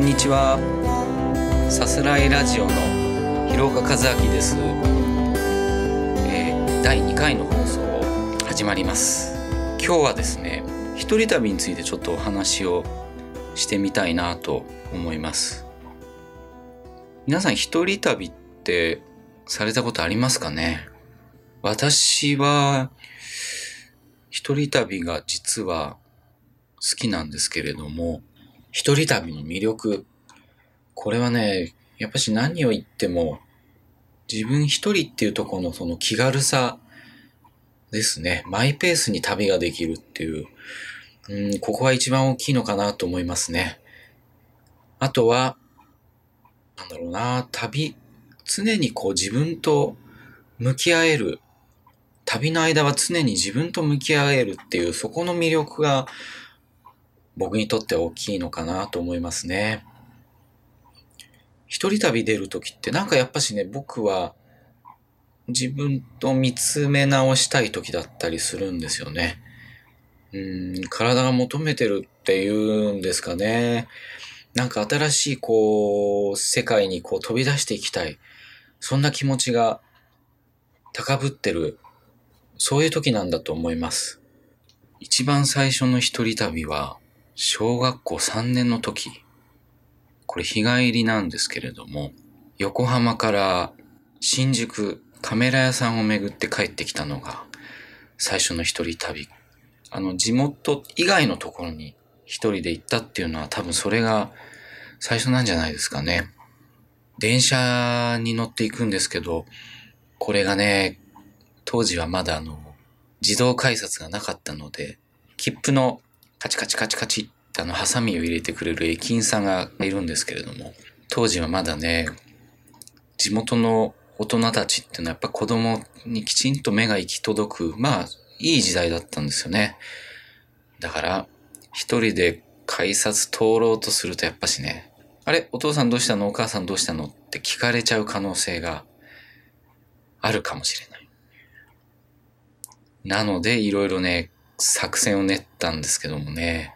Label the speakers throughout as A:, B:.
A: んにちは。さすらいラジオの広岡和明です、えー、第2回の放送始まります。今日はですね一人旅についてちょっとお話をしてみたいなと思います。皆さん一人旅ってされたことありますかね？私は一人旅が実は好きなんですけれども、一人旅の魅力。これはね、やっぱし何を言っても、自分一人っていうところのその気軽さですね。マイペースに旅ができるっていう、うん、ここが一番大きいのかなと思いますね。あとは、なんだろうな、旅、常にこう自分と向き合える。旅の間は常に自分と向き合えるっていう、そこの魅力が僕にとって大きいのかなと思いますね。一人旅出るときってなんかやっぱしね、僕は自分と見つめ直したい時だったりするんですよね。うん、体が求めてるっていうんですかね。なんか新しいこう、世界にこう飛び出していきたい。そんな気持ちが高ぶってる。そういう時なんだと思います。一番最初の一人旅は、小学校3年の時、これ日帰りなんですけれども、横浜から新宿カメラ屋さんを巡って帰ってきたのが最初の一人旅。あの、地元以外のところに一人で行ったっていうのは多分それが最初なんじゃないですかね。電車に乗っていくんですけど、これがね、当時はまだあの、自動改札がなかったので、切符のカチカチカチカチ。ってあの、ハサミを入れてくれる駅員さんがいるんですけれども、当時はまだね、地元の大人たちっていうのはやっぱ子供にきちんと目が行き届く、まあ、いい時代だったんですよね。だから、一人で改札通ろうとするとやっぱしね、あれお父さんどうしたの？お母さんどうしたの？って聞かれちゃう可能性があるかもしれない。なので、いろいろね、作戦を練ったんですけどもね、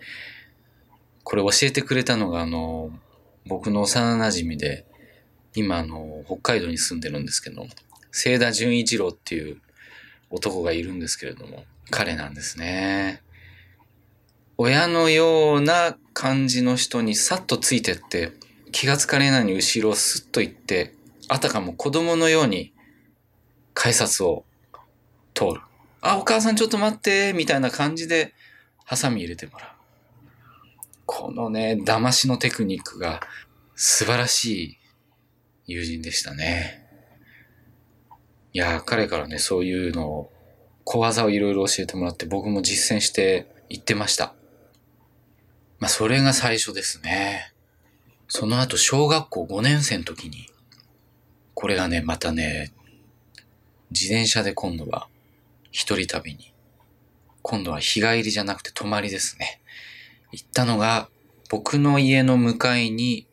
A: これ教えてくれたのが、あの、僕の幼馴染で、今、あの、北海道に住んでるんですけど、聖田純一郎っていう男がいるんですけれども、彼なんですね。親のような感じの人にさっとついてって、気がつかれないように後ろをスッと行って、あたかも子供のように改札を通る。あ、お母さんちょっと待って、みたいな感じで、ハサミ入れてもらう。このね、騙しのテクニックが素晴らしい友人でしたね。いや、彼からね、そういうのを、小技をいろいろ教えてもらって僕も実践していってました。まあ、それが最初ですね。その後、小学校5年生の時に、これがね、またね、自転車で今度は一人旅に。今度は日帰りじゃなくて泊まりですね。行ったのが、僕の家の向かいに、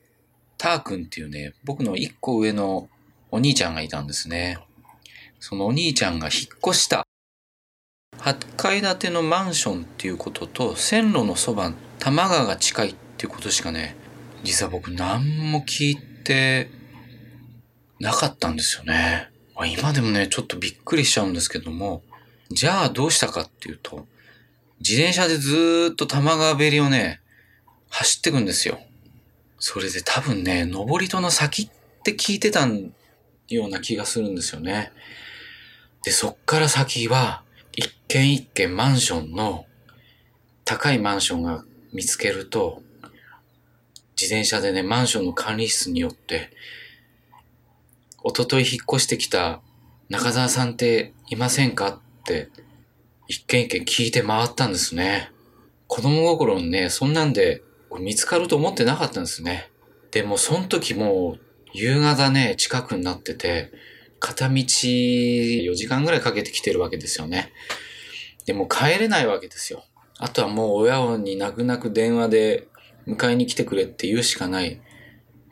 A: ター君っていうね、僕の一個上のお兄ちゃんがいたんですね。そのお兄ちゃんが引っ越した。8階建てのマンションっていうことと、線路のそば、多摩川が近いっていうことしかね、実は僕何も聞いてなかったんですよね。今でもね、ちょっとびっくりしちゃうんですけども、じゃあどうしたかっていうと、自転車でずーっと玉川べりをね、走ってくんですよ。それで多分ね、登り戸の先って聞いてたような気がするんですよね。で、そっから先は、一軒一軒マンションの、高いマンションが見つけると、自転車でね、マンションの管理室によって、おととい引っ越してきた中澤さんっていませんか？一軒一軒聞いて回ったんですね。子供心にね、そんなんで見つかると思ってなかったんですね。でもその時もう夕方ね、近くになってて、片道4時間ぐらいかけてきてるわけですよね。でも帰れないわけですよ。あとはもう親に泣く泣く電話で迎えに来てくれって言うしかない。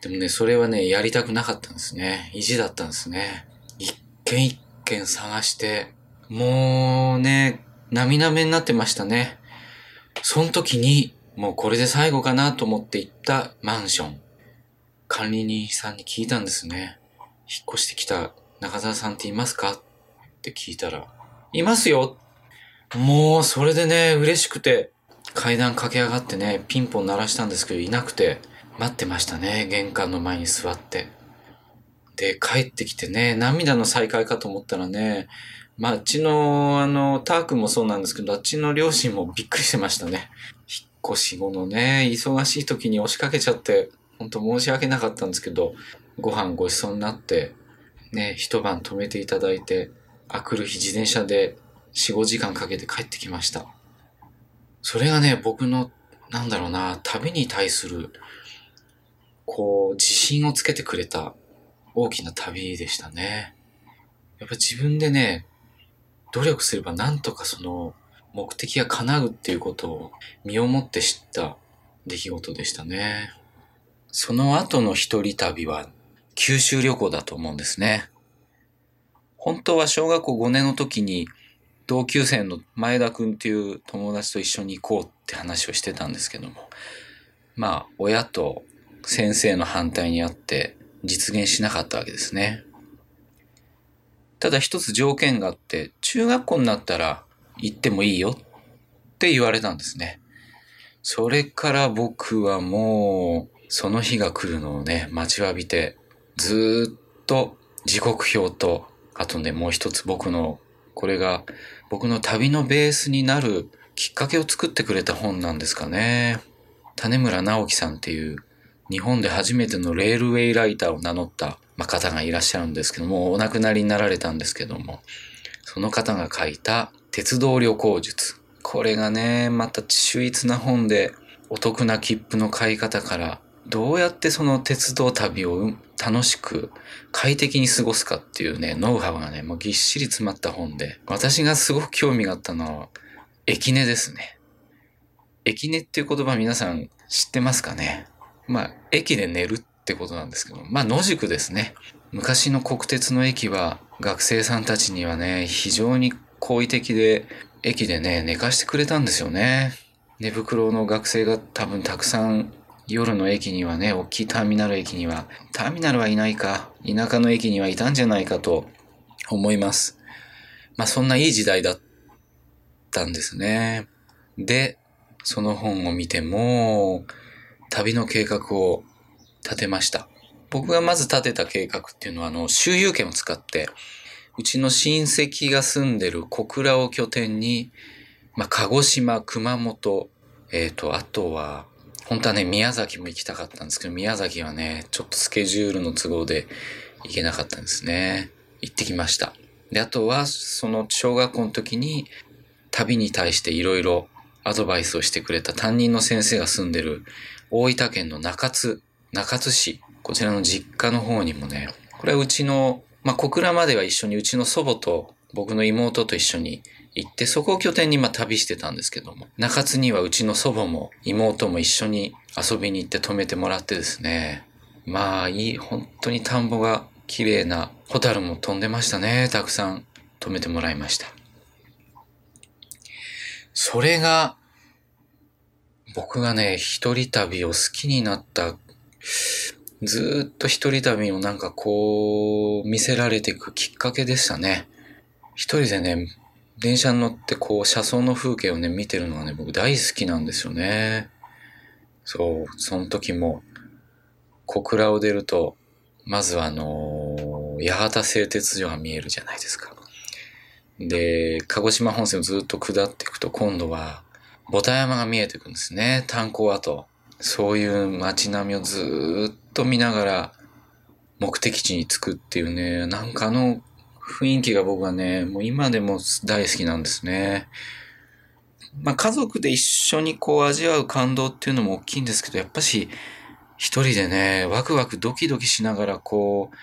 A: でもね、それはね、やりたくなかったんですね。意地だったんですね。一軒一軒探して、もうね、涙目になってましたね。その時に、もうこれで最後かなと思って行ったマンション。管理人さんに聞いたんですね。引っ越してきた中澤さんっていますかって聞いたら、いますよもう、それでね、嬉しくて、階段駆け上がってね、ピンポン鳴らしたんですけど、いなくて、待ってましたね、玄関の前に座って。で、帰ってきてね、涙の再会かと思ったらね、まあ、あっちの、あの、タークもそうなんですけど、あっちの両親もびっくりしてましたね。引っ越し後のね、忙しい時に押しかけちゃって、本当申し訳なかったんですけど、ご飯ごちそうになって、ね、一晩泊めていただいて、あくる日自転車で4、5時間かけて帰ってきました。それがね、僕の、なんだろうな、旅に対する、こう、自信をつけてくれた大きな旅でしたね。やっぱ自分でね、努力すればなんとかその目的が叶うっていうことを身をもって知った出来事でしたね。その後の一人旅は九州旅行だと思うんですね。本当は小学校5年の時に同級生の前田くんっていう友達と一緒に行こうって話をしてたんですけども、まあ親と先生の反対にあって実現しなかったわけですね。ただ一つ条件があって、中学校になったら行ってもいいよって言われたんですね。それから僕はもう、その日が来るのをね、待ちわびて、ずっと時刻表と、あとね、もう一つ僕の、これが僕の旅のベースになるきっかけを作ってくれた本なんですかね。種村直樹さんっていう日本で初めてのレールウェイライターを名乗ったまあ、方がいらっしゃるんですけども、お亡くなりになられたんですけども、その方が書いた鉄道旅行術。これがね、また秀逸な本で、お得な切符の買い方から、どうやってその鉄道旅を楽しく快適に過ごすかっていうね、ノウハウがね、もうぎっしり詰まった本で、私がすごく興味があったのは、駅根ですね。駅根っていう言葉皆さん知ってますかね？まあ、駅で寝るっってことなんですけど、まあ野宿ですね。昔の国鉄の駅は学生さんたちにはね、非常に好意的で、駅でね、寝かしてくれたんですよね。寝袋の学生が多分たくさん夜の駅にはね、大きいターミナル駅には、ターミナルはいないか、田舎の駅にはいたんじゃないかと思います。まあそんないい時代だったんですね。で、その本を見ても、旅の計画を立てました。僕がまず立てた計画っていうのは、あの、周遊券を使って、うちの親戚が住んでる小倉を拠点に、まあ、鹿児島、熊本、えっ、ー、と、あとは、本当はね、宮崎も行きたかったんですけど、宮崎はね、ちょっとスケジュールの都合で行けなかったんですね。行ってきました。で、あとは、その小学校の時に、旅に対していろいろアドバイスをしてくれた担任の先生が住んでる大分県の中津中津市、こちらの実家の方にもね、これはうちの、まあ、小倉までは一緒にうちの祖母と僕の妹と一緒に行って、そこを拠点にまあ旅してたんですけども、中津にはうちの祖母も妹も一緒に遊びに行って泊めてもらってですね、まあいい、本当に田んぼが綺麗な、ホタルも飛んでましたね、たくさん泊めてもらいました。それが、僕がね、一人旅を好きになったずっと一人旅をなんかこう、見せられていくきっかけでしたね。一人でね、電車に乗ってこう、車窓の風景をね、見てるのがね、僕大好きなんですよね。そう、その時も、小倉を出ると、まずはあのー、八幡製鉄所が見えるじゃないですか。で、鹿児島本線をずっと下っていくと、今度は、ボタ山が見えてくるんですね。炭鉱跡。そういう街並みをずっと見ながら目的地に着くっていうね、なんかあの雰囲気が僕はね、もう今でも大好きなんですね。まあ家族で一緒にこう味わう感動っていうのも大きいんですけど、やっぱし一人でね、ワクワクドキドキしながらこう、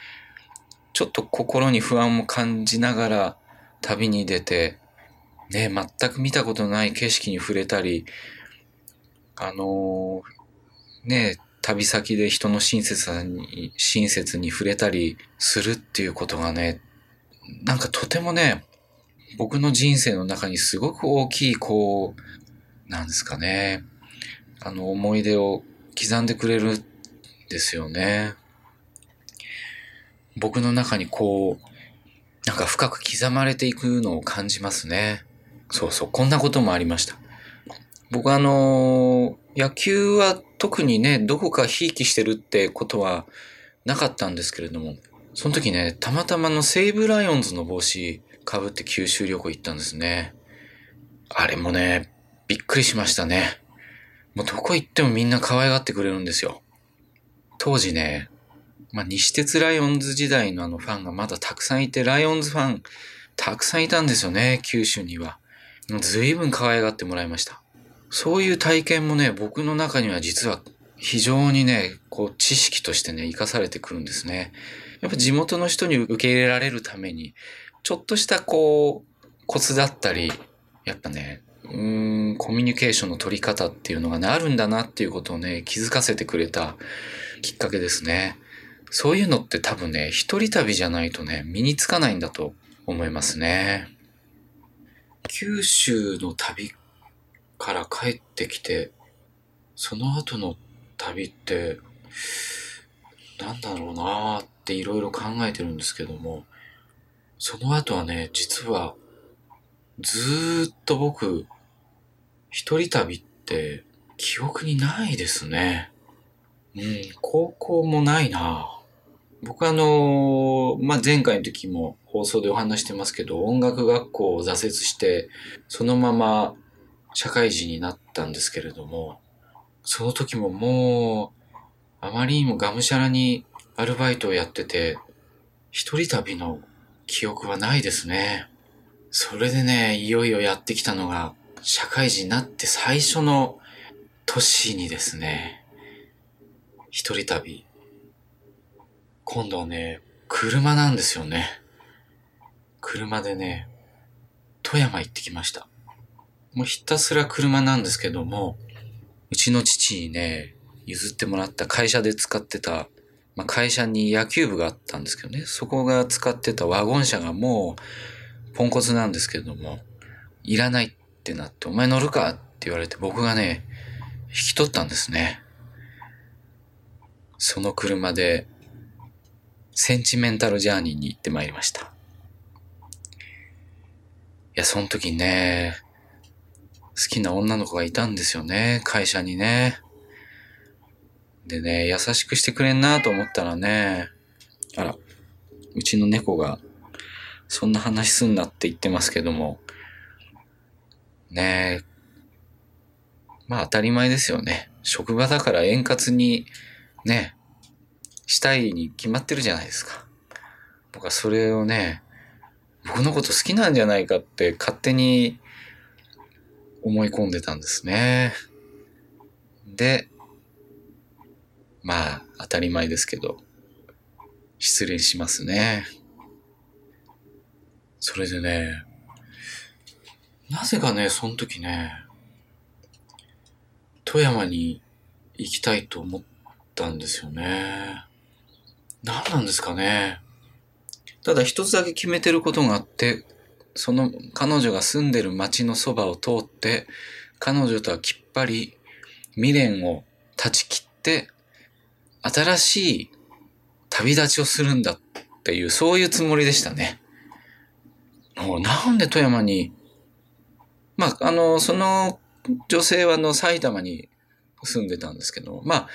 A: ちょっと心に不安も感じながら旅に出て、ね、全く見たことない景色に触れたり、あのー、ね、旅先で人の親切さに、親切に触れたりするっていうことがね、なんかとてもね、僕の人生の中にすごく大きい、こう、なんですかね、あの思い出を刻んでくれるんですよね。僕の中にこう、なんか深く刻まれていくのを感じますね。そうそう、こんなこともありました。僕はあのー、野球は特にね、どこかひいきしてるってことはなかったんですけれども、その時ね、たまたまの西武ライオンズの帽子被って九州旅行行ったんですね。あれもね、びっくりしましたね。もうどこ行ってもみんな可愛がってくれるんですよ。当時ね、まあ、西鉄ライオンズ時代のあのファンがまだたくさんいて、ライオンズファンたくさんいたんですよね、九州には。随分可愛がってもらいました。そういう体験もね、僕の中には実は非常にね、こう知識としてね、活かされてくるんですね。やっぱ地元の人に受け入れられるために、ちょっとしたこう、コツだったり、やっぱね、うーん、コミュニケーションの取り方っていうのがね、あるんだなっていうことをね、気づかせてくれたきっかけですね。そういうのって多分ね、一人旅じゃないとね、身につかないんだと思いますね。九州の旅から帰ってきて、その後の旅って、なんだろうなーっていろいろ考えてるんですけども、その後はね、実は、ずーっと僕、一人旅って記憶にないですね。うん、高校もないな僕あの、まあ、前回の時も放送でお話してますけど、音楽学校を挫折して、そのまま社会人になったんですけれども、その時ももう、あまりにもがむしゃらにアルバイトをやってて、一人旅の記憶はないですね。それでね、いよいよやってきたのが、社会人になって最初の年にですね、一人旅。今度はね、車なんですよね。車でね、富山行ってきました。もうひたすら車なんですけども、うちの父にね、譲ってもらった会社で使ってた、まあ、会社に野球部があったんですけどね、そこが使ってたワゴン車がもうポンコツなんですけども、いらないってなって、お前乗るかって言われて僕がね、引き取ったんですね。その車で、センチメンタルジャーニーに行ってまいりました。いや、その時ね、好きな女の子がいたんですよね、会社にね。でね、優しくしてくれんなと思ったらね、あら、うちの猫が、そんな話すんなって言ってますけども、ねえ、まあ当たり前ですよね。職場だから円滑に、ね、したいに決まってるじゃないですか。僕はそれをね、僕のこと好きなんじゃないかって勝手に思い込んでたんですね。で、まあ、当たり前ですけど、失礼しますね。それでね、なぜかね、その時ね、富山に行きたいと思ったんですよね。何なんですかね。ただ一つだけ決めてることがあって、その彼女が住んでる町のそばを通って、彼女とはきっぱり未練を断ち切って、新しい旅立ちをするんだっていう、そういうつもりでしたね。もうなんで富山に、まあ、あの、その女性はあの埼玉に住んでたんですけど、まあ、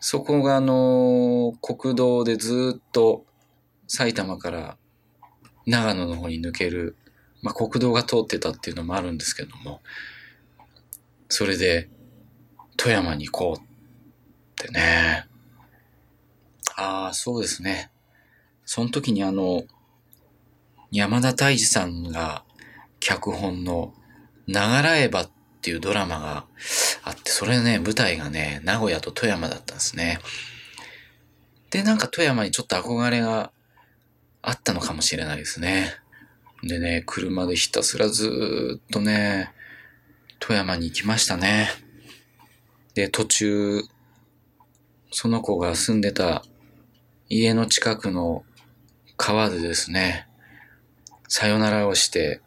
A: そこがあの、国道でずっと埼玉から長野の方に抜けるまあ、国道が通ってたっていうのもあるんですけども、それで、富山に行こうってね。ああ、そうですね。その時にあの、山田泰治さんが脚本の、ながらえばっていうドラマがあって、それね、舞台がね、名古屋と富山だったんですね。で、なんか富山にちょっと憧れがあったのかもしれないですね。でね、車でひたすらずっとね、富山に行きましたね。で、途中、その子が住んでた家の近くの川でですね、さよならをして、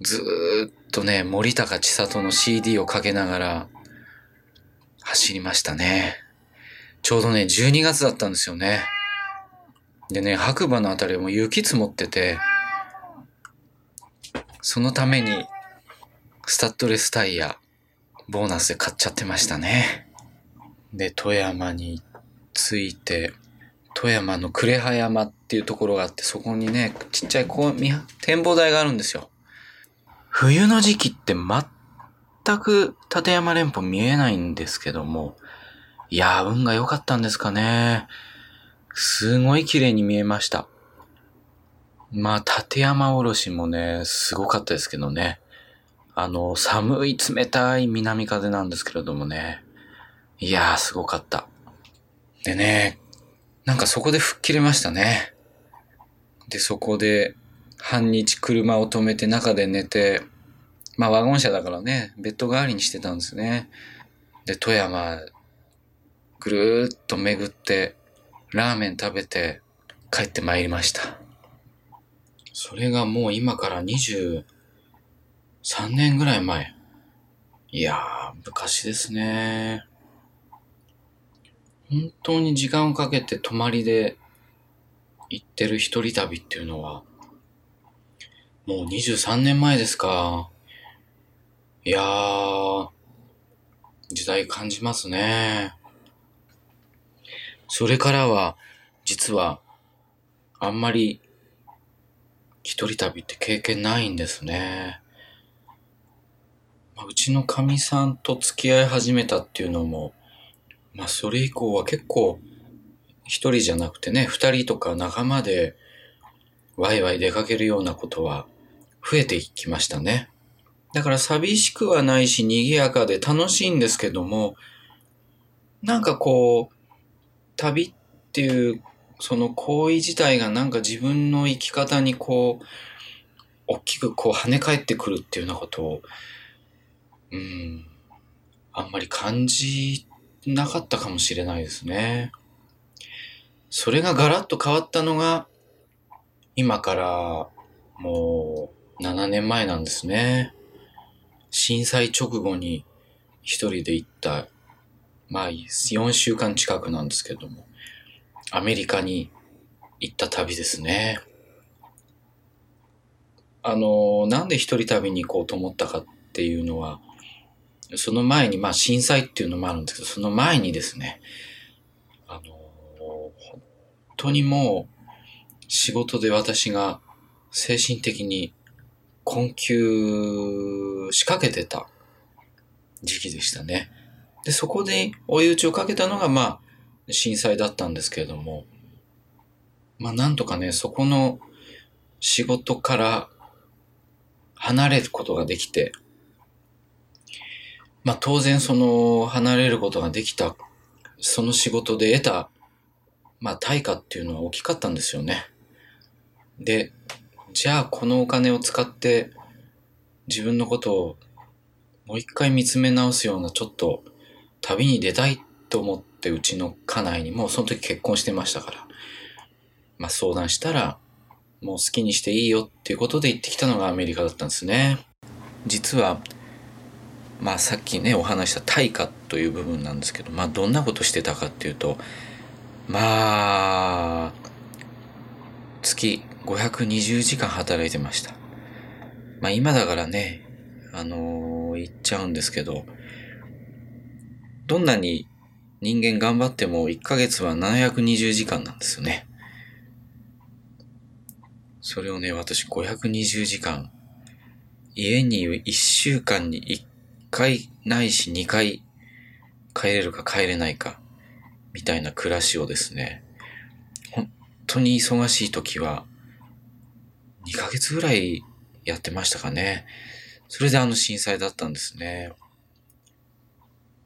A: ずっとね、森高千里の CD をかけながら走りましたね。ちょうどね、12月だったんですよね。でね、白馬のあたりも雪積もってて、そのために、スタッドレスタイヤ、ボーナスで買っちゃってましたね。で、富山に着いて、富山の呉羽山っていうところがあって、そこにね、ちっちゃいこ展望台があるんですよ。冬の時期って全く立山連峰見えないんですけども、いやー、運が良かったんですかね。すごい綺麗に見えました。まあ、立山おろしもね、すごかったですけどね。あの、寒い冷たい南風なんですけれどもね。いやー、すごかった。でね、なんかそこで吹っ切れましたね。で、そこで半日車を止めて中で寝て、まあワゴン車だからね、ベッド代わりにしてたんですね。で、富山、ぐるーっと巡って、ラーメン食べて帰ってまいりました。それがもう今から23年ぐらい前。いやー、昔ですね。本当に時間をかけて泊まりで行ってる一人旅っていうのは、もう23年前ですか。いやー、時代感じますね。それからは、実は、あんまり、一人旅って経験ないんですね。まあ、うちのかみさんと付き合い始めたっていうのも、まあそれ以降は結構、一人じゃなくてね、二人とか仲間で、ワイワイ出かけるようなことは増えていきましたね。だから寂しくはないし賑やかで楽しいんですけども、なんかこう、旅っていうその行為自体がなんか自分の生き方にこう、大きくこう跳ね返ってくるっていうようなことを、うん、あんまり感じなかったかもしれないですね。それがガラッと変わったのが、今からもう7年前なんですね。震災直後に一人で行ったまあ、4週間近くなんですけども、アメリカに行った旅ですね。あの、なんで一人旅に行こうと思ったかっていうのは、その前に、まあ震災っていうのもあるんですけど、その前にですね、あの、本当にもう仕事で私が精神的に困窮しかけてた時期でしたね。で、そこで追い打ちをかけたのが、まあ、震災だったんですけれども、まあ、なんとかね、そこの仕事から離れることができて、まあ、当然その離れることができた、その仕事で得た、まあ、対価っていうのは大きかったんですよね。で、じゃあこのお金を使って自分のことをもう一回見つめ直すようなちょっと旅に出たいと思ってうちの家内にもその時結婚してましたから、まあ相談したら、もう好きにしていいよっていうことで行ってきたのがアメリカだったんですね。実は、まあさっきねお話した対価という部分なんですけど、まあどんなことしてたかっていうと、まあ、月520時間働いてました。まあ今だからね、あのー、言っちゃうんですけど、どんなに人間頑張っても1ヶ月は720時間なんですよね。それをね、私520時間、家に1週間に1回ないし2回帰れるか帰れないか、みたいな暮らしをですね、本当に忙しい時は2ヶ月ぐらいやってましたかね。それであの震災だったんですね。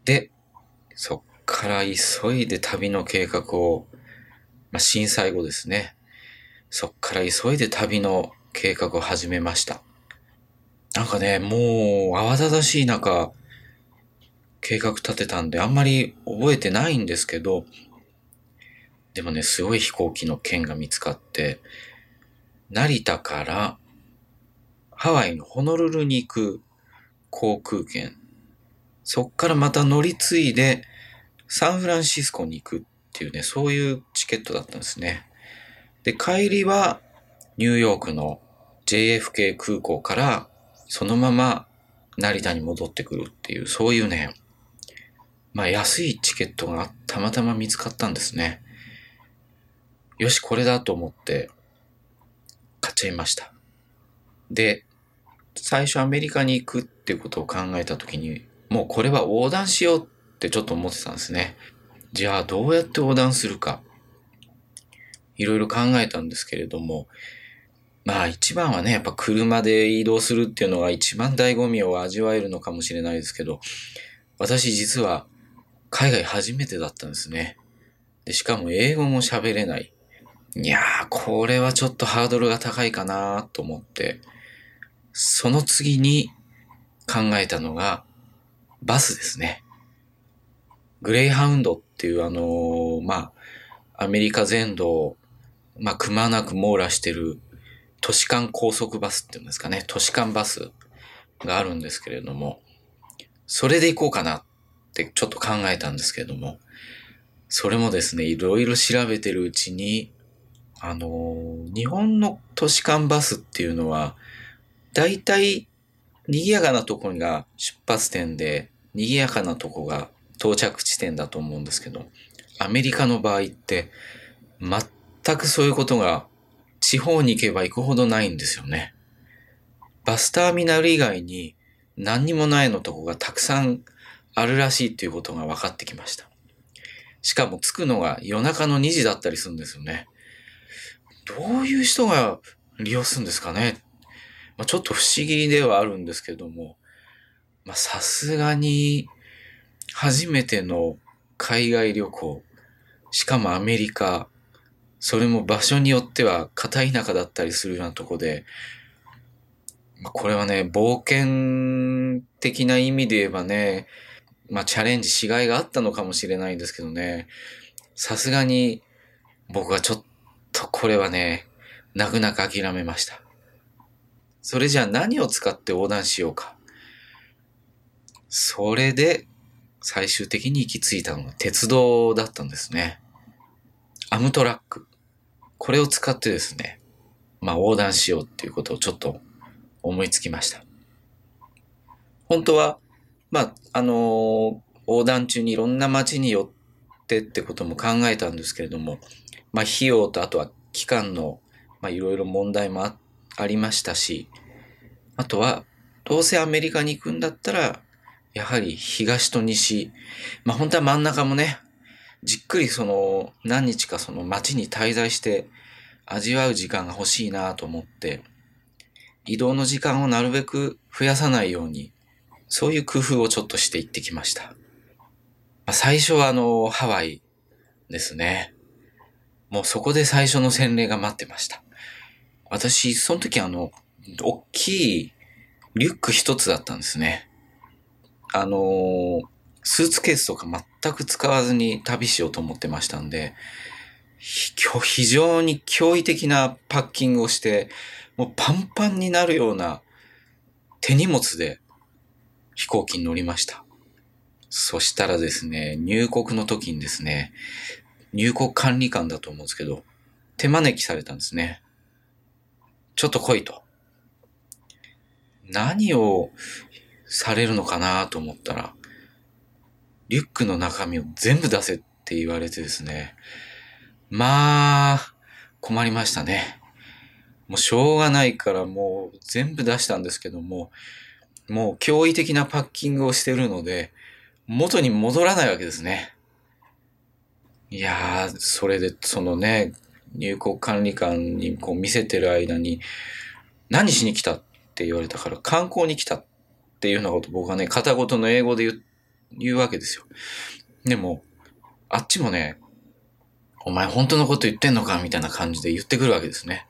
A: で、そっから急いで旅の計画を、まあ、震災後ですね。そっから急いで旅の計画を始めました。なんかね、もう慌ただしい中、計画立てたんであんまり覚えてないんですけど、でもね、すごい飛行機の券が見つかって、成田からハワイのホノルルに行く航空券そっからまた乗り継いで、サンフランシスコに行くっていうね、そういうチケットだったんですね。で、帰りはニューヨークの JFK 空港からそのまま成田に戻ってくるっていう、そういうね、まあ安いチケットがたまたま見つかったんですね。よし、これだと思って買っちゃいました。で、最初アメリカに行くっていうことを考えた時に、もうこれは横断しようってちょっと思ってたんですね。じゃあどうやって横断するか。いろいろ考えたんですけれども、まあ一番はね、やっぱ車で移動するっていうのが一番醍醐味を味わえるのかもしれないですけど、私実は海外初めてだったんですね。で、しかも英語も喋れない。いやー、これはちょっとハードルが高いかなと思って、その次に考えたのが、バスですね。グレイハウンドっていうあのー、まあ、アメリカ全土を、まあ、くまなく網羅してる都市間高速バスっていうんですかね、都市間バスがあるんですけれども、それで行こうかなってちょっと考えたんですけれども、それもですね、いろいろ調べてるうちに、あのー、日本の都市間バスっていうのは、大体、賑やかなところが出発点で、賑やかなとこが到着地点だと思うんですけど、アメリカの場合って、全くそういうことが地方に行けば行くほどないんですよね。バスターミナル以外に何にもないのとこがたくさんあるらしいっていうことが分かってきました。しかも着くのが夜中の2時だったりするんですよね。どういう人が利用するんですかねまあ、ちょっと不思議ではあるんですけども、まあ、さすがに、初めての海外旅行、しかもアメリカ、それも場所によっては片田舎だったりするようなとこで、まあ、これはね、冒険的な意味で言えばね、まあチャレンジしがいがあったのかもしれないんですけどね、さすがに僕はちょっとこれはね、泣く泣く諦めました。それじゃあ何を使って横断しようか。それで最終的に行き着いたのが鉄道だったんですね。アムトラック。これを使ってですね、まあ横断しようっていうことをちょっと思いつきました。本当は、まあ、あのー、横断中にいろんな街に寄ってってことも考えたんですけれども、まあ費用とあとは期間の、まあいろいろ問題もあ、ありましたし、あとは、どうせアメリカに行くんだったら、やはり東と西、まあ本当は真ん中もね、じっくりその何日かその街に滞在して味わう時間が欲しいなと思って、移動の時間をなるべく増やさないように、そういう工夫をちょっとしていってきました。ま、最初はあの、ハワイですね。もうそこで最初の洗礼が待ってました。私、その時あの、大きいリュック一つだったんですね。あのー、スーツケースとか全く使わずに旅しようと思ってましたんで、非常に驚異的なパッキングをして、もうパンパンになるような手荷物で飛行機に乗りました。そしたらですね、入国の時にですね、入国管理官だと思うんですけど、手招きされたんですね。ちょっと来いと。何をされるのかなと思ったら、リュックの中身を全部出せって言われてですね。まあ、困りましたね。もうしょうがないからもう全部出したんですけども、もう驚異的なパッキングをしてるので、元に戻らないわけですね。いやー、それで、そのね、入国管理官にこう見せてる間に、何しに来たって言われたから、観光に来たってっていうようなこと僕はね、片言の英語で言う言うわけですよ。でも、あっちもね、お前本当のこと言ってんのかみたいな感じで言ってくるわけですね。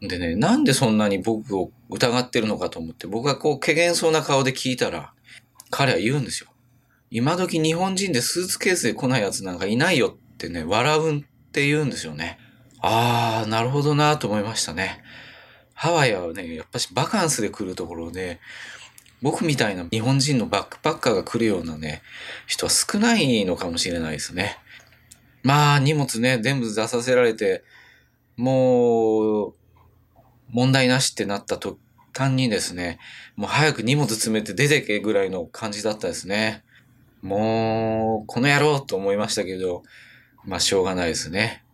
A: でね、なんでそんなに僕を疑ってるのかと思って、僕がこう、怪げそうな顔で聞いたら、彼は言うんですよ。今時日本人でスーツケースで来ない奴なんかいないよってね、笑うんって言うんですよね。あー、なるほどなと思いましたね。ハワイはね、やっぱしバカンスで来るところで、僕みたいな日本人のバックパッカーが来るようなね、人は少ないのかもしれないですね。まあ、荷物ね、全部出させられて、もう、問題なしってなった途端にですね、もう早く荷物詰めて出てけぐらいの感じだったですね。もう、この野郎と思いましたけど、まあしょうがないですね。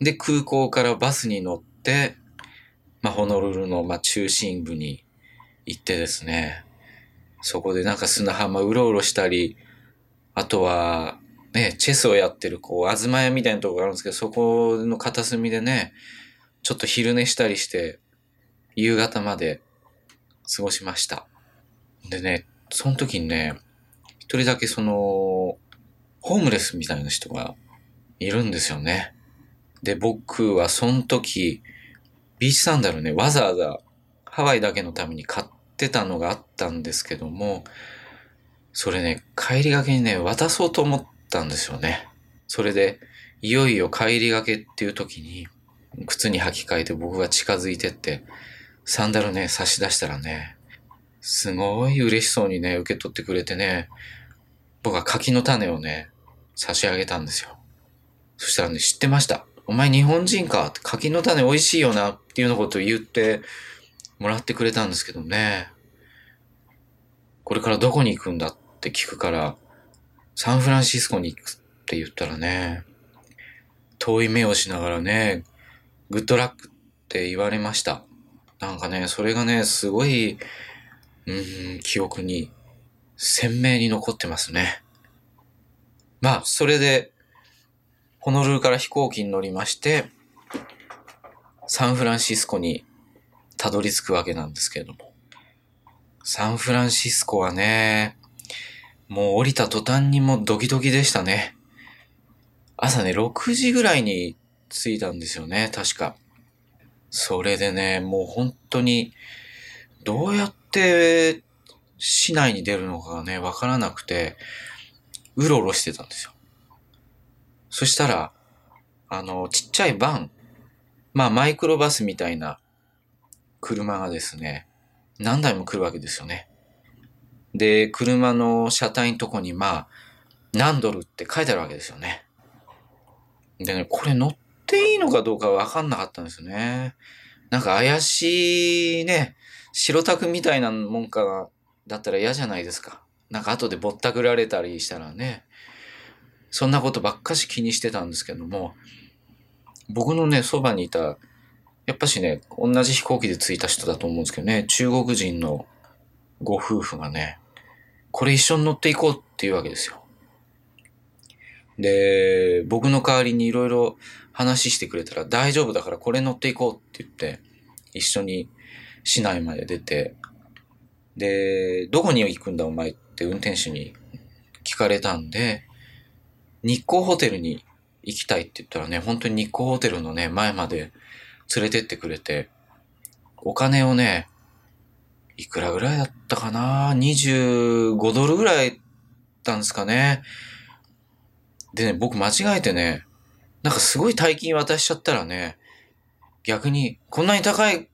A: で、空港からバスに乗って、まあホノルルの、まあ、中心部に行ってですね、そこでなんか砂浜うろうろしたり、あとは、ね、チェスをやってる、こう、東屋みたいなとこがあるんですけど、そこの片隅でね、ちょっと昼寝したりして、夕方まで過ごしました。でね、その時にね、一人だけその、ホームレスみたいな人がいるんですよね。で、僕はその時、ビーチサンダルね、わざわざハワイだけのために買っってたのがあったんですけども、それね、帰りがけにね、渡そうと思ったんですよね。それで、いよいよ帰りがけっていう時に、靴に履き替えて僕が近づいてって、サンダルね、差し出したらね、すごい嬉しそうにね、受け取ってくれてね、僕は柿の種をね、差し上げたんですよ。そしたらね、知ってました。お前日本人か柿の種美味しいよなっていうようなことを言ってもらってくれたんですけどね。これからどこに行くんだって聞くから、サンフランシスコに行くって言ったらね、遠い目をしながらね、グッドラックって言われました。なんかね、それがね、すごい、うん、記憶に鮮明に残ってますね。まあ、それで、ホノルルから飛行機に乗りまして、サンフランシスコにたどり着くわけなんですけれども。サンフランシスコはね、もう降りた途端にもドキドキでしたね。朝ね、6時ぐらいに着いたんですよね、確か。それでね、もう本当に、どうやって市内に出るのかがね、わからなくて、うろうろしてたんですよ。そしたら、あの、ちっちゃいバン、まあマイクロバスみたいな車がですね、何台も来るわけですよね。で、車の車体のとこにまあ、何ドルって書いてあるわけですよね。でね、これ乗っていいのかどうかわかんなかったんですよね。なんか怪しいね、白タクみたいなもんか、だったら嫌じゃないですか。なんか後でぼったくられたりしたらね、そんなことばっかし気にしてたんですけども、僕のね、そばにいた、やっぱしね、同じ飛行機で着いた人だと思うんですけどね、中国人のご夫婦がね、これ一緒に乗っていこうっていうわけですよ。で、僕の代わりにいろいろ話してくれたら大丈夫だからこれ乗っていこうって言って、一緒に市内まで出て、で、どこに行くんだお前って運転手に聞かれたんで、日光ホテルに行きたいって言ったらね、本当に日光ホテルのね、前まで連れてってくれて、お金をね、いくらぐらいだったかな ?25 ドルぐらいだったんですかね。でね、僕間違えてね、なんかすごい大金渡しちゃったらね、逆に、こんなに高い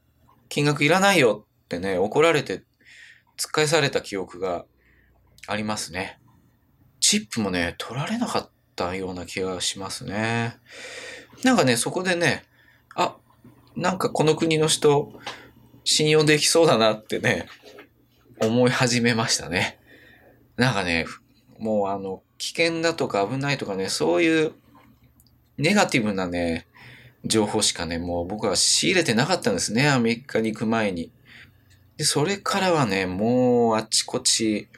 A: 金額いらないよってね、怒られて、突っ返された記憶がありますね。チップもね、取られなかったような気がしますね。なんかね、そこでね、あ、なんかこの国の人、信用できそうだなってね、思い始めましたね。なんかね、もうあの、危険だとか危ないとかね、そういうネガティブなね、情報しかね、もう僕は仕入れてなかったんですね、アメリカに行く前に。で、それからはね、もうあちこち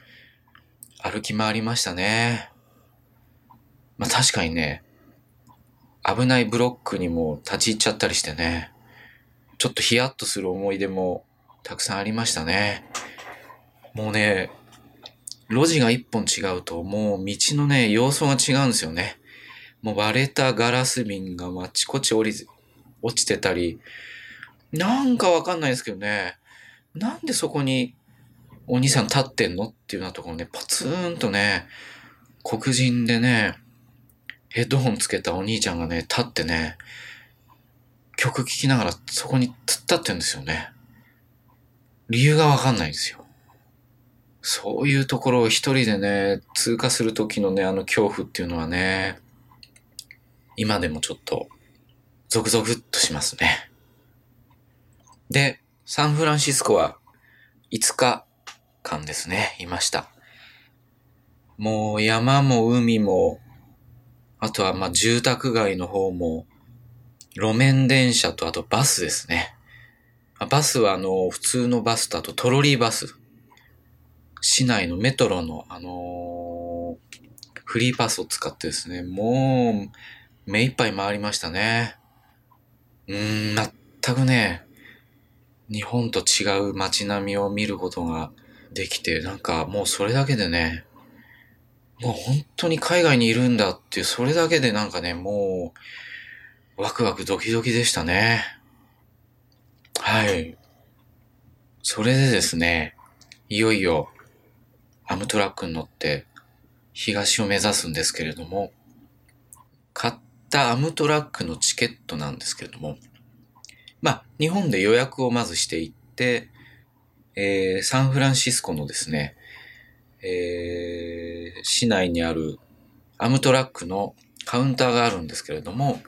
A: 歩き回りましたね。まあ確かにね、危ないブロックにも立ち入っちゃったりしてね、ちょっとヒヤッとする思い出もたくさんありましたね。もうね、路地が一本違うともう道のね、様相が違うんですよね。もう割れたガラス瓶があちこち降り、落ちてたり、なんかわかんないですけどね、なんでそこにお兄さん立ってんのっていうようなところね、ポツンとね、黒人でね、ヘッドホンつけたお兄ちゃんがね、立ってね、曲聴きながらそこに突っ立ってんですよね。理由がわかんないんですよ。そういうところを一人でね、通過するときのね、あの恐怖っていうのはね、今でもちょっとゾクゾクっとしますね。で、サンフランシスコは5日間ですね、いました。もう山も海も、あとはまあ住宅街の方も、路面電車とあとバスですね。バスはあの、普通のバスとあとトロリーバス。市内のメトロのあのー、フリーパスを使ってですね、もう、目いっぱい回りましたね。うーん、全くね、日本と違う街並みを見ることができて、なんかもうそれだけでね、もう本当に海外にいるんだっていう、それだけでなんかね、もう、ワクワクドキドキでしたね。はい。それでですね、いよいよ、アムトラックに乗って、東を目指すんですけれども、買ったアムトラックのチケットなんですけれども、まあ、日本で予約をまずしていって、えー、サンフランシスコのですね、えー、市内にあるアムトラックのカウンターがあるんですけれども、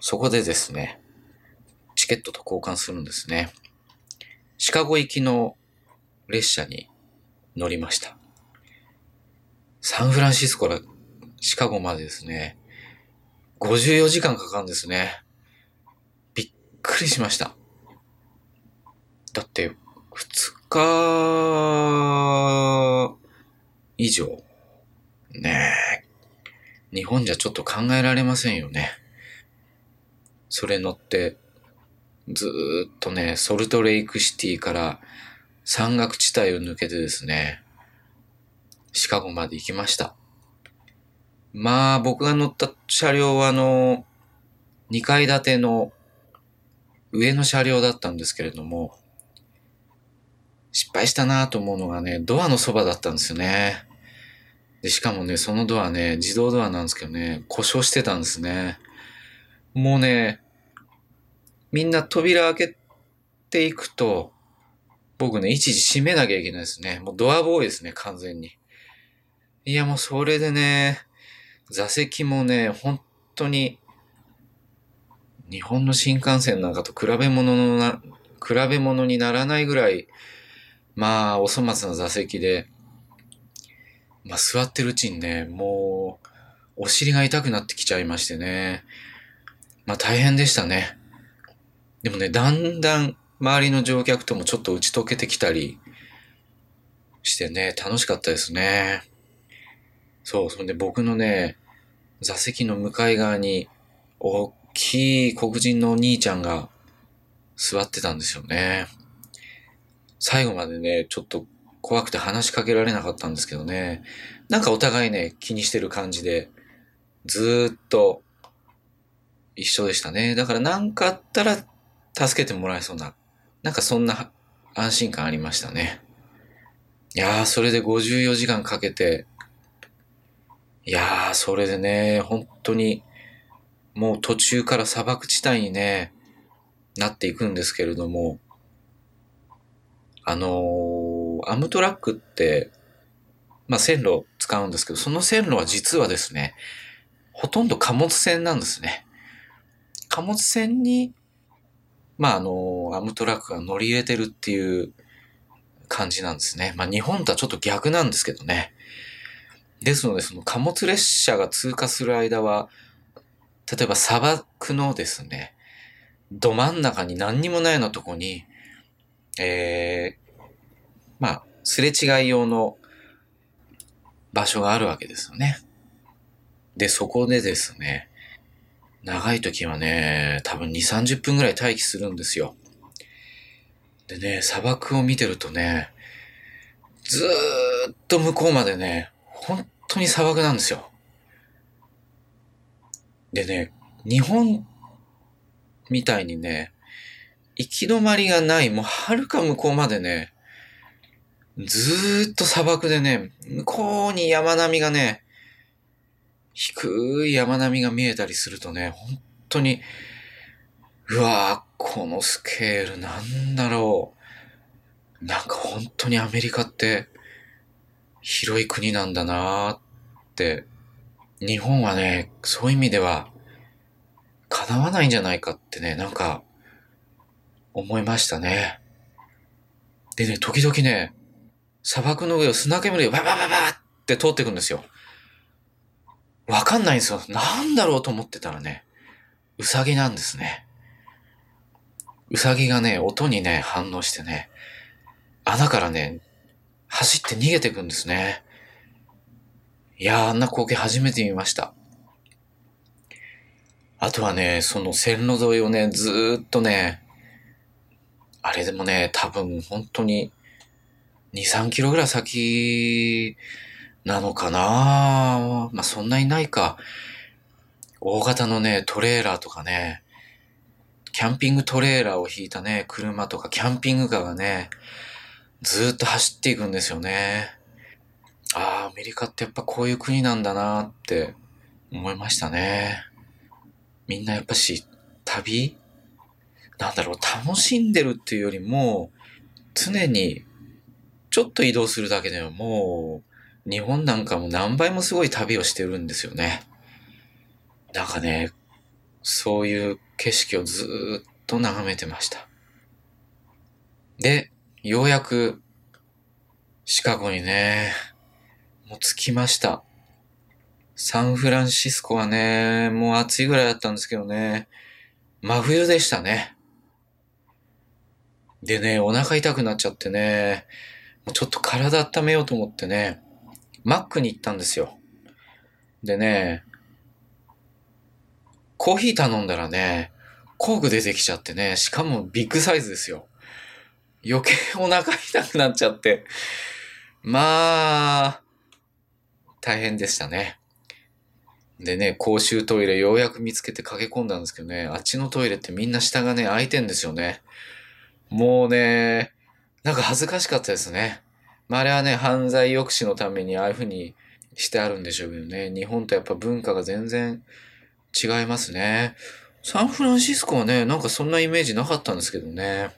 A: そこでですね、チケットと交換するんですね。シカゴ行きの列車に乗りました。サンフランシスコからシカゴまでですね、54時間かかるんですね。びっくりしました。だって、2日以上。ねえ。日本じゃちょっと考えられませんよね。それ乗って、ずっとね、ソルトレイクシティから山岳地帯を抜けてですね、シカゴまで行きました。まあ、僕が乗った車両はあの、2階建ての上の車両だったんですけれども、失敗したなと思うのがね、ドアのそばだったんですよね。で、しかもね、そのドアね、自動ドアなんですけどね、故障してたんですね。もうね、みんな扉開けていくと、僕ね、一時閉めなきゃいけないですね。もうドアボーイですね、完全に。いや、もうそれでね、座席もね、本当に、日本の新幹線なんかと比べ物のな、比べ物にならないぐらい、まあ、お粗末な座席で、まあ、座ってるうちにね、もう、お尻が痛くなってきちゃいましてね。まあ、大変でしたね。でもね、だんだん周りの乗客ともちょっと打ち解けてきたりしてね、楽しかったですね。そう、そんで僕のね、座席の向かい側に、大きい黒人のお兄ちゃんが座ってたんですよね。最後までね、ちょっと怖くて話しかけられなかったんですけどね。なんかお互いね、気にしてる感じで、ずーっと一緒でしたね。だから何かあったら助けてもらえそうな、なんかそんな安心感ありましたね。いやー、それで54時間かけて、いやー、それでね、本当に、もう途中から砂漠地帯にね、なっていくんですけれども、あのー、アムトラックって、まあ、線路使うんですけど、その線路は実はですね、ほとんど貨物船なんですね。貨物船に、まあ、あの、アムトラックが乗り入れてるっていう感じなんですね。まあ、日本とはちょっと逆なんですけどね。ですので、その貨物列車が通過する間は、例えば砂漠のですね、ど真ん中に何にもないようなとこに、えー、まあ、すれ違い用の場所があるわけですよね。で、そこでですね、長い時はね、多分2、30分ぐらい待機するんですよ。でね、砂漠を見てるとね、ずーっと向こうまでね、本当に砂漠なんですよ。でね、日本みたいにね、行き止まりがない、もう遥か向こうまでね、ずーっと砂漠でね、向こうに山並みがね、低い山並みが見えたりするとね、本当に、うわぁ、このスケールなんだろう。なんか本当にアメリカって広い国なんだなーって。日本はね、そういう意味では叶わないんじゃないかってね、なんか、思いましたね。でね、時々ね、砂漠の上を砂煙がババババって通ってくんですよ。わかんないんですよ。なんだろうと思ってたらね、ウサギなんですね。ウサギがね、音にね、反応してね、穴からね、走って逃げてくんですね。いやー、あんな光景初めて見ました。あとはね、その線路沿いをね、ずーっとね、あれでもね、多分本当に2、3キロぐらい先なのかな？まあ、そんなにないか。大型のね、トレーラーとかね、キャンピングトレーラーを引いたね、車とかキャンピングカーがね、ずーっと走っていくんですよね。ああ、アメリカってやっぱこういう国なんだなって思いましたね。みんなやっぱし、旅？なんだろう、楽しんでるっていうよりも、常にちょっと移動するだけでももう、日本なんかも何倍もすごい旅をしてるんですよね。なんかね、そういう景色をずっと眺めてました。で、ようやく、シカゴにね、もう着きました。サンフランシスコはね、もう暑いぐらいだったんですけどね、真冬でしたね。でね、お腹痛くなっちゃってね、ちょっと体温めようと思ってね、マックに行ったんですよ。でね、コーヒー頼んだらね、工具出てきちゃってね、しかもビッグサイズですよ。余計お腹痛くなっちゃって。まあ、大変でしたね。でね、公衆トイレようやく見つけて駆け込んだんですけどね、あっちのトイレってみんな下がね、開いてんですよね。もうね、なんか恥ずかしかったですね。まあ、あれはね、犯罪抑止のためにああいう風にしてあるんでしょうけどね、日本とやっぱ文化が全然違いますね。サンフランシスコはね、なんかそんなイメージなかったんですけどね。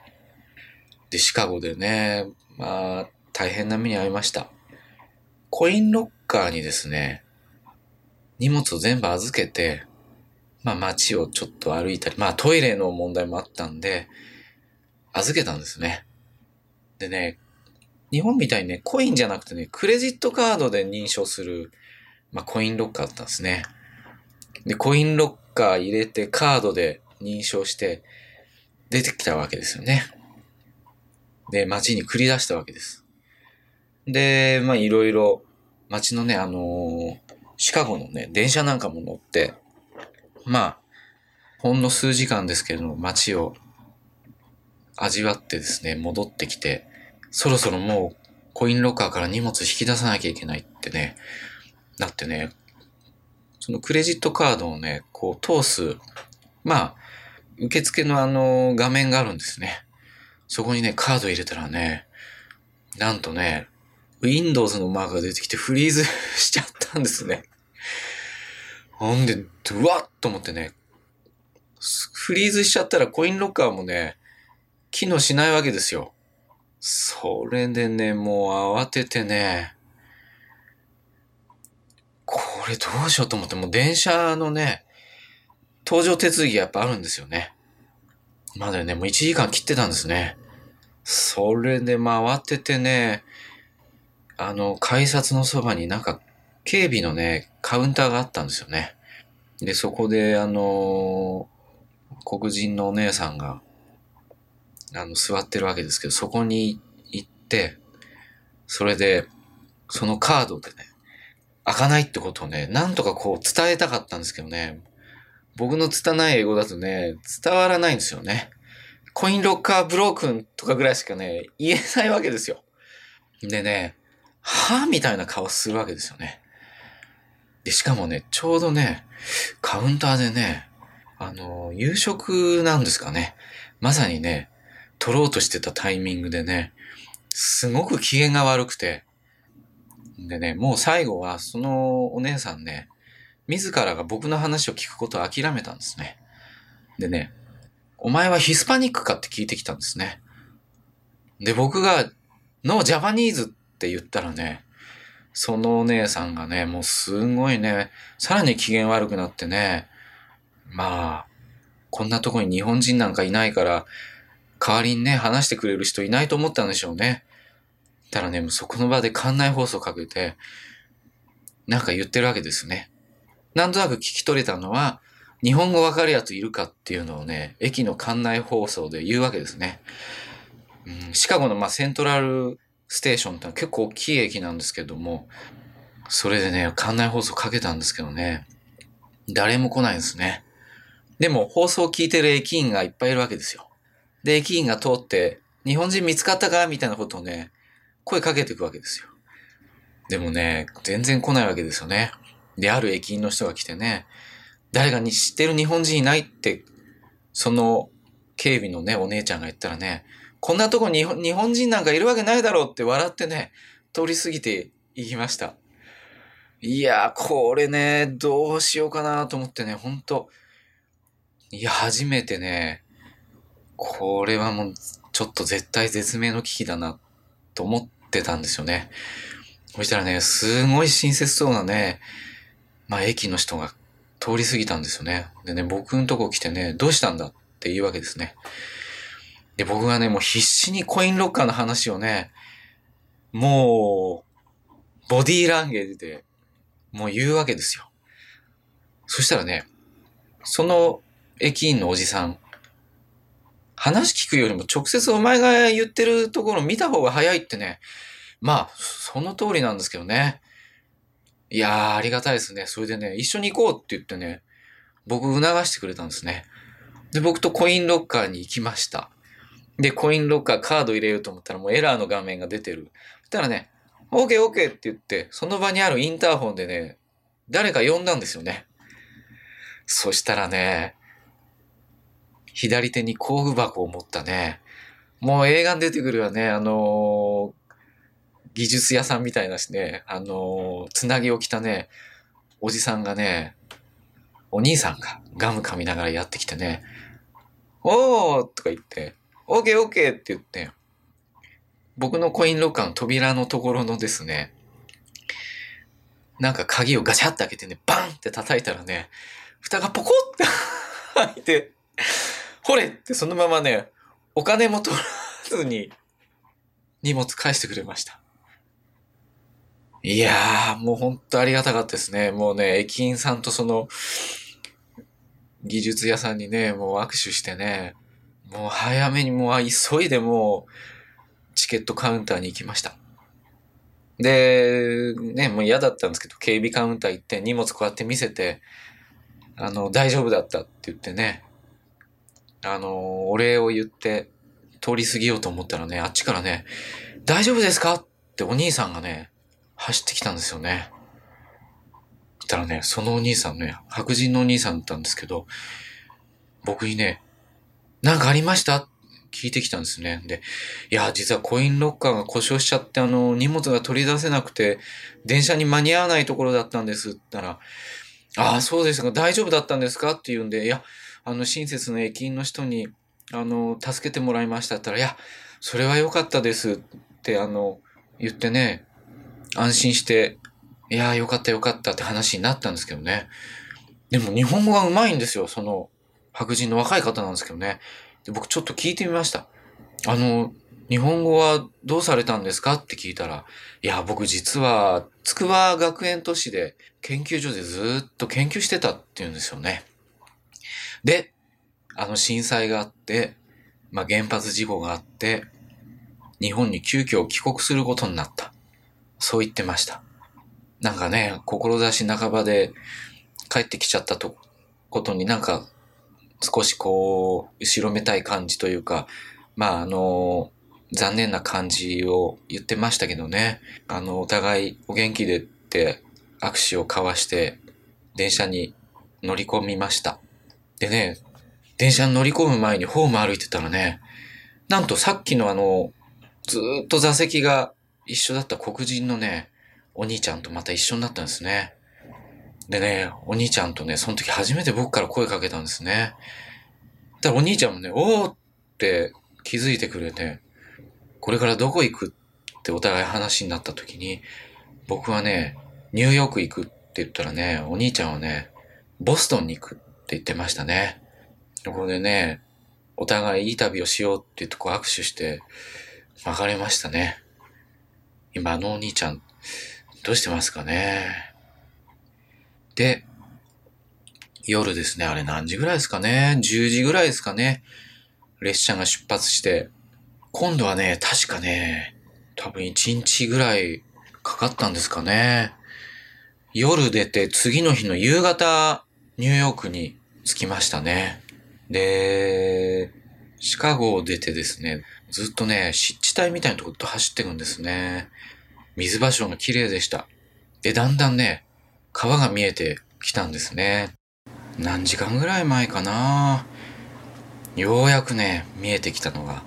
A: で、シカゴでね、まあ、大変な目に遭いました。コインロッカーにですね、荷物を全部預けて、まあ街をちょっと歩いたり、まあトイレの問題もあったんで、預けたんですね。でね、日本みたいにね、コインじゃなくてね、クレジットカードで認証する、まあコインロッカーだったんですね。で、コインロッカー入れてカードで認証して出てきたわけですよね。で、街に繰り出したわけです。で、まいろいろ街のね、あのー、シカゴのね、電車なんかも乗って、まあ、ほんの数時間ですけれども、街を味わってですね、戻ってきて、そろそろもうコインロッカーから荷物引き出さなきゃいけないってね、なってね、そのクレジットカードをね、こう通す、まあ、受付のあの画面があるんですね。そこにね、カード入れたらね、なんとね、Windows のマークが出てきてフリーズしちゃったんですね。ほんで、うわっと思ってね、フリーズしちゃったらコインロッカーもね、機能しないわけですよ。それでね、もう慌ててね、これどうしようと思って、もう電車のね、搭乗手続きやっぱあるんですよね。まだね、もう1時間切ってたんですね。それで慌ててね、あの、改札のそばになんか警備のね、カウンターがあったんですよね。で、そこであの黒人のお姉さんが、あの、座ってるわけですけど、そこに行って、それで、そのカードでね、開かないってことをね、なんとかこう伝えたかったんですけどね、僕の拙い英語だとね、伝わらないんですよね。コインロッカーブロークンとかぐらいしかね、言えないわけですよ。でね、はぁみたいな顔するわけですよね。で、しかもね、ちょうどね、カウンターでね、あの、夕食なんですかね。まさにね、取ろうとしてたタイミングでね、すごく機嫌が悪くて、でね、もう最後はそのお姉さんね、自らが僕の話を聞くことを諦めたんですね。でね、お前はヒスパニックかって聞いてきたんですね。で、僕が、ノージャパニーズって言ったらね、そのお姉さんがね、もうすごいね、さらに機嫌悪くなってね、まあ、こんなとこに日本人なんかいないから、代わりにね、話してくれる人いないと思ったんでしょうね。たらね、もうそこの場で館内放送かけて、なんか言ってるわけですね。なんとなく聞き取れたのは、日本語わかるやついるかっていうのをね、駅の館内放送で言うわけですね。うん、シカゴのまあセントラルステーションって結構大きい駅なんですけども、それでね、館内放送かけたんですけどね、誰も来ないんですね。でも放送を聞いてる駅員がいっぱいいるわけですよ。で、駅員が通って、日本人見つかったか？みたいなことをね、声かけていくわけですよ。でもね、全然来ないわけですよね。で、ある駅員の人が来てね、誰かに知ってる日本人いないって、その警備のね、お姉ちゃんが言ったらね、こんなとこに日本人なんかいるわけないだろうって笑ってね、通り過ぎていきました。いやこれね、どうしようかなと思ってね、ほんと。いや、初めてね、これはもう、ちょっと絶対絶命の危機だな、と思ってたんですよね。そしたらね、すごい親切そうなね、まあ駅の人が通り過ぎたんですよね。でね、僕のとこ来てね、どうしたんだって言うわけですね。で、僕がね、もう必死にコインロッカーの話をね、もう、ボディーランゲージで、もう言うわけですよ。そしたらね、その駅員のおじさん、話聞くよりも直接お前が言ってるところ見た方が早いってね、まあ、その通りなんですけどね。いやー、ありがたいですね。それでね、一緒に行こうって言ってね、僕促してくれたんですね。で、僕とコインロッカーに行きました。で、コインロッカーカード入れようと思ったらもうエラーの画面が出てる。そしたらね、OK, OK って言って、その場にあるインターホンでね、誰か呼んだんですよね。そしたらね、左手に工具箱を持ったね、もう映画に出てくるわね、あのー、技術屋さんみたいなしね、あのー、つなぎを着たね、おじさんがね、お兄さんがガム噛みながらやってきてね、おーとか言って、オーケーオーケーって言って、僕のコインロッカーの扉のところのですね、なんか鍵をガチャって開けてね、バンって叩いたらね、蓋がポコって開いて、ほれってそのままね、お金も取らずに荷物返してくれました。いやー、もうほんとありがたかったですね。もうね、駅員さんとその、技術屋さんにね、もう握手してね、もう早めにもう急いでもう、チケットカウンターに行きました。で、ね、もう嫌だったんですけど、警備カウンター行って荷物こうやって見せて、あの、大丈夫だったって言ってね、あの、お礼を言って通り過ぎようと思ったらね、あっちからね、大丈夫ですかってお兄さんがね、走ってきたんですよね。たらね、そのお兄さんね、白人のお兄さんだったんですけど、僕にね、なんかありました？聞いてきたんですね。で、いや、実はコインロッカーが故障しちゃって、あの、荷物が取り出せなくて、電車に間に合わないところだったんですって言ったら、ああ、そうですか、大丈夫だったんですか？って言うんで、いや、あの、親切の駅員の人に、あの、助けてもらいましたったら、いや、それは良かったですって、あの、言ってね、安心して、いやーよかったよかったって話になったんですけどね。でも日本語が上手いんですよ、その白人の若い方なんですけどね。で僕ちょっと聞いてみました。あの、日本語はどうされたんですかって聞いたら、いや、僕実は、筑波学園都市で研究所でずっと研究してたって言うんですよね。で、あの震災があって、まあ、原発事故があって、日本に急遽帰国することになった。そう言ってました。なんかね、志半ばで帰ってきちゃったと、ことになんか少しこう、後ろめたい感じというか、まああの、残念な感じを言ってましたけどね。あの、お互いお元気でって握手を交わして電車に乗り込みました。でね、電車に乗り込む前にホーム歩いてたらね、なんとさっきのあの、ずっと座席が一緒だった黒人のね、お兄ちゃんとまた一緒になったんですね。でね、お兄ちゃんとね、その時初めて僕から声かけたんですね。だからお兄ちゃんもね、おーって気づいてくれて、これからどこ行くってお互い話になった時に、僕はね、ニューヨーク行くって言ったらね、お兄ちゃんはね、ボストンに行くっって言ってましたね。とここでね、お互いいい旅をしようって言ってこ握手して別れましたね。今あのお兄ちゃん、どうしてますかね。で、夜ですね、あれ何時ぐらいですかね。10時ぐらいですかね。列車が出発して、今度はね、確かね、多分1日ぐらいかかったんですかね。夜出て次の日の夕方、ニューヨークに着きましたね。で、シカゴを出てですね、ずっとね、湿地帯みたいなところと走ってるんですね。水場所が綺麗でした。で、だんだんね、川が見えてきたんですね。何時間ぐらい前かなようやくね、見えてきたのが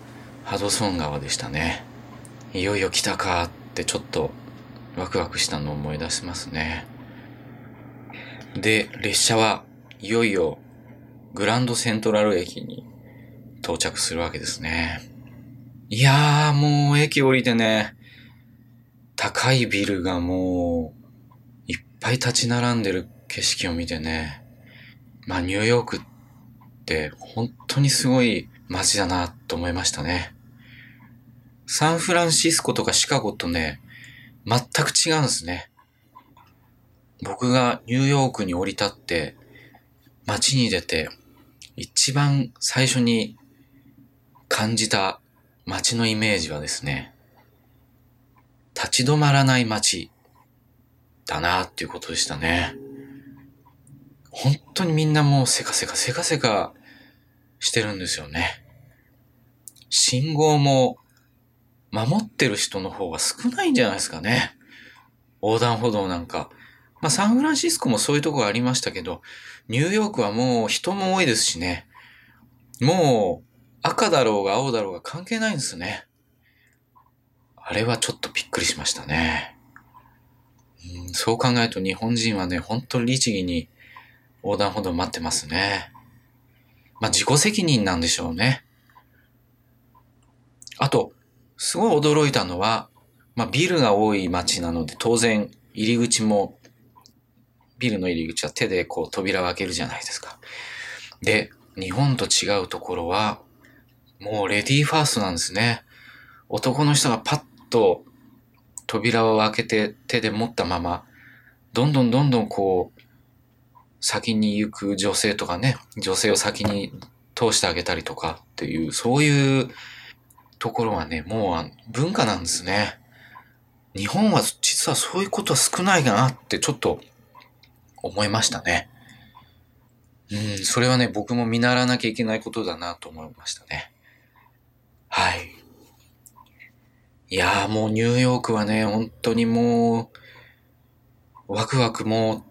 A: ハドソン川でしたね。いよいよ来たかってちょっとワクワクしたのを思い出しますね。で、列車はいよいよグランドセントラル駅に到着するわけですね。いやーもう駅降りてね、高いビルがもういっぱい立ち並んでる景色を見てね、まあニューヨークって本当にすごい街だなと思いましたね。サンフランシスコとかシカゴとね、全く違うんですね。僕がニューヨークに降り立って街に出て一番最初に感じた街のイメージはですね、立ち止まらない街だなっていうことでしたね。本当にみんなもうせかせかせかせかしてるんですよね。信号も守ってる人の方が少ないんじゃないですかね。横断歩道なんか。まあサンフランシスコもそういうとこがありましたけど、ニューヨークはもう人も多いですしね。もう赤だろうが青だろうが関係ないんですね。あれはちょっとびっくりしましたね。うん、そう考えると日本人はね、本当に律儀に横断歩道待ってますね。まあ自己責任なんでしょうね。あと、すごい驚いたのは、まあビルが多い街なので当然入り口も、ビルの入り口は手でこう扉を開けるじゃないですか。で、日本と違うところは、もうレディーファーストなんですね。男の人がパッと扉を開けて手で持ったまま、どんどんどんどんこう、先に行く女性とかね、女性を先に通してあげたりとかっていう、そういうところはね、もう文化なんですね。日本は実はそういうことは少ないかなってちょっと思いましたね。うん、それはね、僕も見習わなきゃいけないことだなと思いましたね。はい。いやーもうニューヨークはね、本当にもう、ワクワクも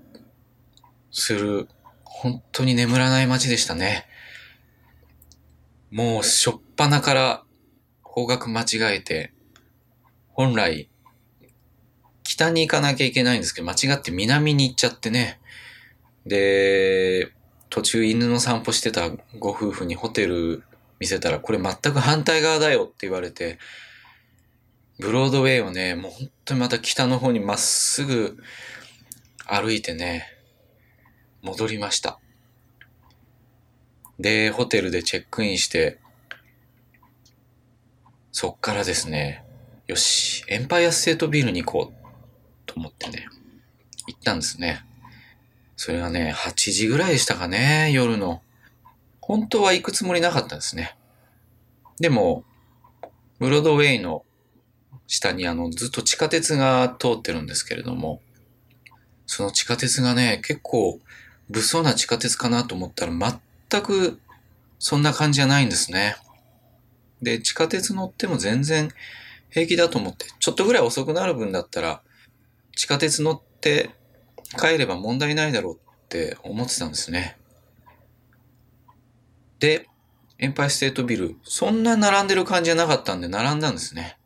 A: する、本当に眠らない街でしたね。もう、しょっぱなから方角間違えて、本来、北に行かなきゃいけないんですけど、間違って南に行っちゃってね。で、途中犬の散歩してたご夫婦にホテル見せたら、これ全く反対側だよって言われて、ブロードウェイをね、もう本当にまた北の方にまっすぐ歩いてね、戻りました。で、ホテルでチェックインして、そっからですね、よし、エンパイアステートビルに行こうと思ってね、行ったんですね。それがね、8時ぐらいでしたかね、夜の。本当は行くつもりなかったんですね。でも、ブロードウェイの下にあの、ずっと地下鉄が通ってるんですけれども、その地下鉄がね、結構物騒な地下鉄かなと思ったら全くそんな感じじゃないんですね。で、地下鉄乗っても全然平気だと思って、ちょっとぐらい遅くなる分だったら、地下鉄乗って帰れば問題ないだろうって思ってたんですね。で、エンパイステートビル、そんな並んでる感じじゃなかったんで並んだんですね。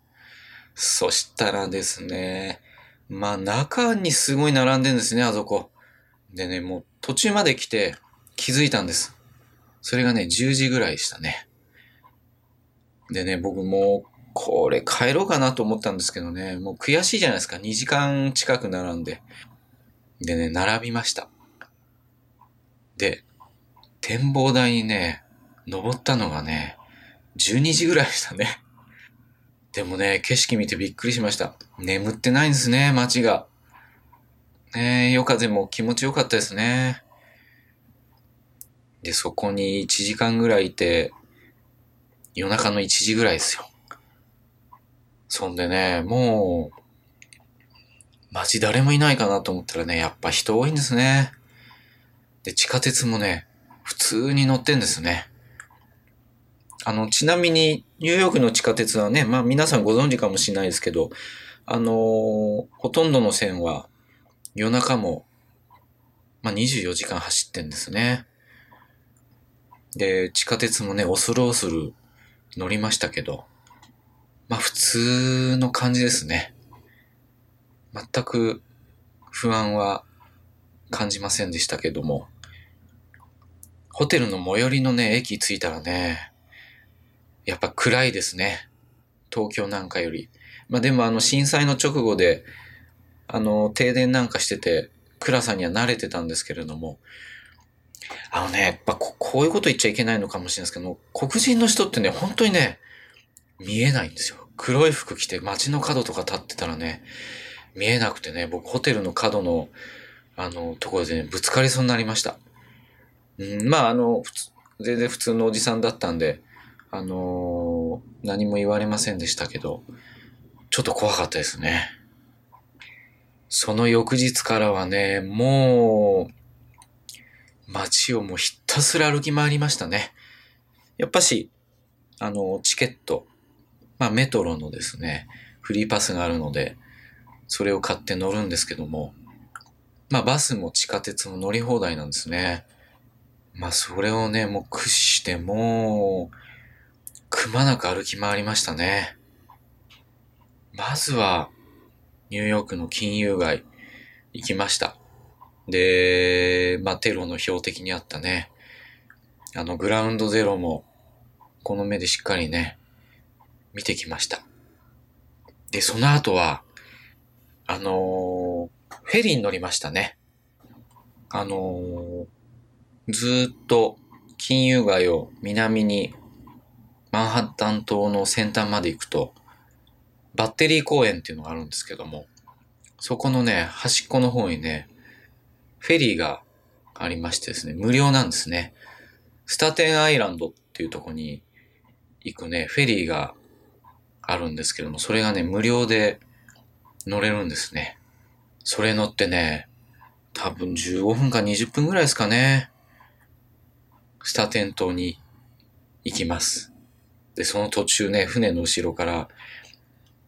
A: そしたらですね、まあ中にすごい並んでんですね、あそこ。でね、もう途中まで来て気づいたんです。それがね、10時ぐらいでしたね。でね、僕もう、これ帰ろうかなと思ったんですけどね、もう悔しいじゃないですか。2時間近く並んで。でね、並びました。で、展望台にね、登ったのがね、12時ぐらいでしたね。でもね、景色見てびっくりしました。眠ってないんですね、街が。ねえ夜風も気持ちよかったですね。で、そこに1時間ぐらいいて、夜中の1時ぐらいですよ。そんでね、もう、街誰もいないかなと思ったらね、やっぱ人多いんですね。で、地下鉄もね、普通に乗ってんですね。あの、ちなみに、ニューヨークの地下鉄はね、まあ皆さんご存知かもしれないですけど、あのー、ほとんどの線は夜中も、まあ24時間走ってんですね。で、地下鉄もね、恐る恐る乗りましたけど、まあ普通の感じですね。全く不安は感じませんでしたけども、ホテルの最寄りのね、駅着いたらね、やっぱ暗いですね。東京なんかより。まあでもあの震災の直後で、あの、停電なんかしてて、暗さには慣れてたんですけれども、あのね、やっぱここういうこと言っちゃいけないのかもしれないですけど、黒人の人ってね、本当にね、見えないんですよ。黒い服着て街の角とか立ってたらね、見えなくてね、僕ホテルの角の、あの、ところでね、ぶつかりそうになりました。うん、まああの、全然普通のおじさんだったんで、あのー、何も言われませんでしたけど、ちょっと怖かったですね。その翌日からはね、もう、街をもうひたすら歩き回りましたね。やっぱし、あの、チケット、まあメトロのですね、フリーパスがあるので、それを買って乗るんですけども、まあバスも地下鉄も乗り放題なんですね。まあそれをね、もう駆使してもう、くまなく歩き回りましたね。まずは、ニューヨークの金融街行きました。で、まあ、テロの標的にあったね。あの、グラウンドゼロも、この目でしっかりね、見てきました。で、その後は、あのー、フェリーに乗りましたね。あのー、ずっと金融街を南にマンハッタン島の先端まで行くと、バッテリー公園っていうのがあるんですけども、そこのね、端っこの方にね、フェリーがありましてですね、無料なんですね。スタテンアイランドっていうとこに行くね、フェリーがあるんですけども、それがね、無料で乗れるんですね。それ乗ってね、多分15分か20分ぐらいですかね。スタテン島に行きます。で、その途中ね、船の後ろから、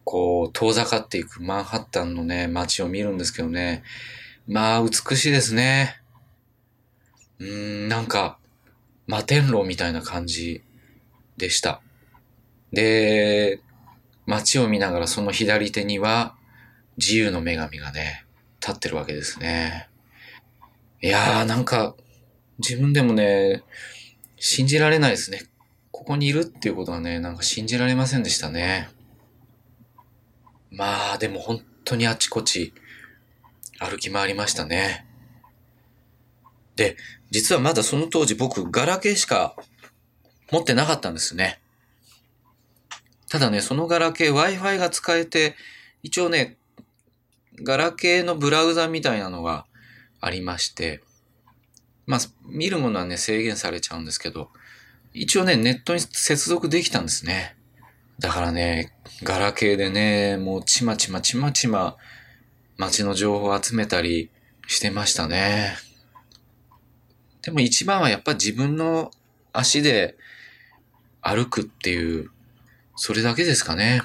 A: こう、遠ざかっていくマンハッタンのね、街を見るんですけどね。まあ、美しいですね。うーん、なんか、摩天楼みたいな感じでした。で、街を見ながらその左手には、自由の女神がね、立ってるわけですね。いやー、なんか、自分でもね、信じられないですね。ここにいるっていうことはね、なんか信じられませんでしたね。まあ、でも本当にあちこち歩き回りましたね。で、実はまだその当時僕、ガラケーしか持ってなかったんですね。ただね、そのガラケー Wi-Fi が使えて、一応ね、ガラケーのブラウザみたいなのがありまして、まあ、見るものはね、制限されちゃうんですけど、一応ね、ネットに接続できたんですね。だからね、ガラケーでね、もうちまちまちまちま街の情報を集めたりしてましたね。でも一番はやっぱ自分の足で歩くっていう、それだけですかね。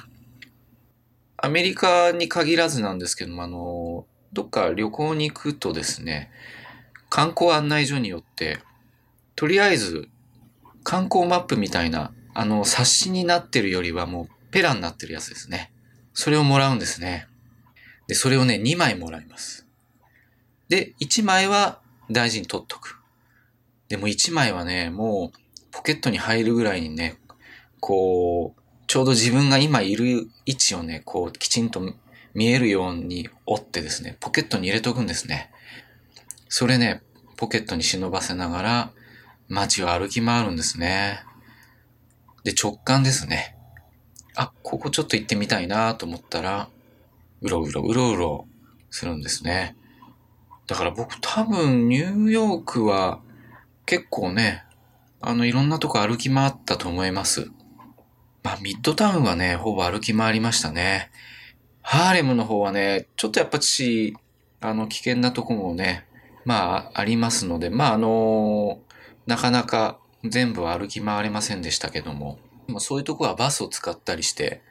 A: アメリカに限らずなんですけども、あの、どっか旅行に行くとですね、観光案内所によって、とりあえず観光マップみたいな、あの、冊子になってるよりはもうペラになってるやつですね。それをもらうんですね。で、それをね、2枚もらいます。で、1枚は大事に取っとく。でも1枚はね、もうポケットに入るぐらいにね、こう、ちょうど自分が今いる位置をね、こう、きちんと見えるように折ってですね、ポケットに入れとくんですね。それね、ポケットに忍ばせながら、街を歩き回るんですね。で、直感ですね。あ、ここちょっと行ってみたいなと思ったら、うろうろうろうろするんですね。だから僕多分ニューヨークは結構ね、あのいろんなとこ歩き回ったと思います。まあミッドタウンはね、ほぼ歩き回りましたね。ハーレムの方はね、ちょっとやっぱし、あの危険なとこもね、まあありますので、まああのなかなか全部歩き回れませんでしたけども、まあ、そういうとこはバスを使ったりして、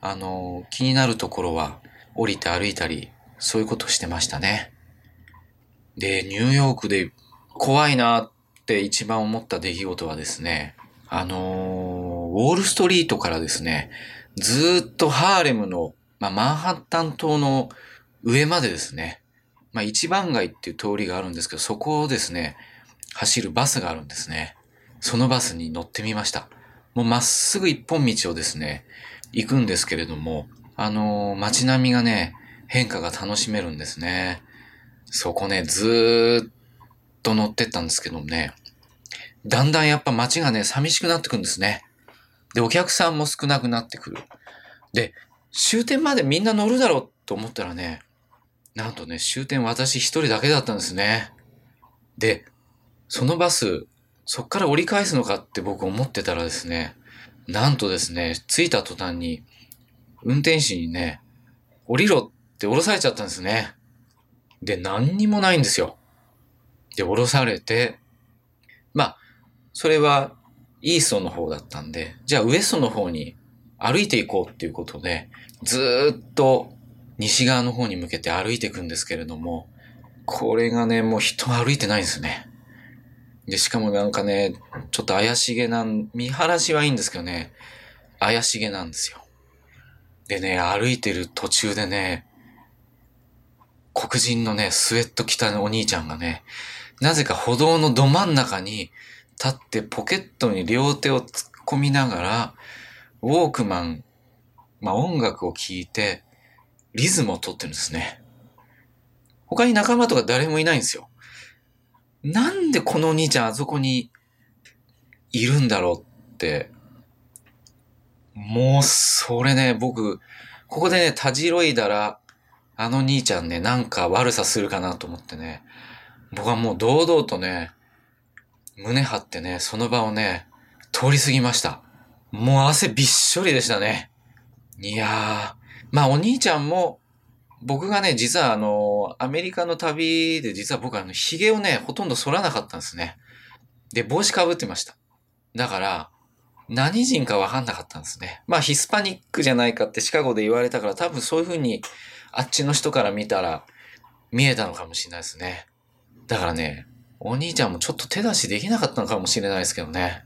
A: あの気になるところは降りて歩いたり、そういうことしてましたね。で、ニューヨークで怖いなって一番思った出来事はですね、あの、ウォールストリートからですね、ずっとハーレムの、まあ、マンハッタン島の上までですね、まあ、一番街っていう通りがあるんですけど、そこをですね、走るバスがあるんですね。そのバスに乗ってみました。もうまっすぐ一本道をですね、行くんですけれども、あのー、街並みがね、変化が楽しめるんですね。そこね、ずーっと乗ってったんですけどもね、だんだんやっぱ街がね、寂しくなってくんですね。で、お客さんも少なくなってくる。で、終点までみんな乗るだろうと思ったらね、なんとね、終点私一人だけだったんですね。で、そのバス、そっから折り返すのかって僕思ってたらですね、なんとですね、着いた途端に、運転手にね、降りろって降ろされちゃったんですね。で、何にもないんですよ。で、降ろされて、まあ、それはイーストの方だったんで、じゃあウエストの方に歩いていこうっていうことで、ずっと西側の方に向けて歩いていくんですけれども、これがね、もう人歩いてないんですね。で、しかもなんかね、ちょっと怪しげな、見晴らしはいいんですけどね、怪しげなんですよ。でね、歩いてる途中でね、黒人のね、スウェット着たお兄ちゃんがね、なぜか歩道のど真ん中に立ってポケットに両手を突っ込みながら、ウォークマン、まあ、音楽を聴いて、リズムを取ってるんですね。他に仲間とか誰もいないんですよ。なんでこのお兄ちゃんあそこにいるんだろうって。もう、それね、僕、ここでね、たじろいだら、あの兄ちゃんね、なんか悪さするかなと思ってね、僕はもう堂々とね、胸張ってね、その場をね、通り過ぎました。もう汗びっしょりでしたね。いやー、まあお兄ちゃんも、僕がね、実はあの、アメリカの旅で実は僕はあの、髭をね、ほとんど剃らなかったんですね。で、帽子かぶってました。だから、何人かわかんなかったんですね。まあヒスパニックじゃないかってシカゴで言われたから多分そういう風にあっちの人から見たら見えたのかもしれないですね。だからね、お兄ちゃんもちょっと手出しできなかったのかもしれないですけどね。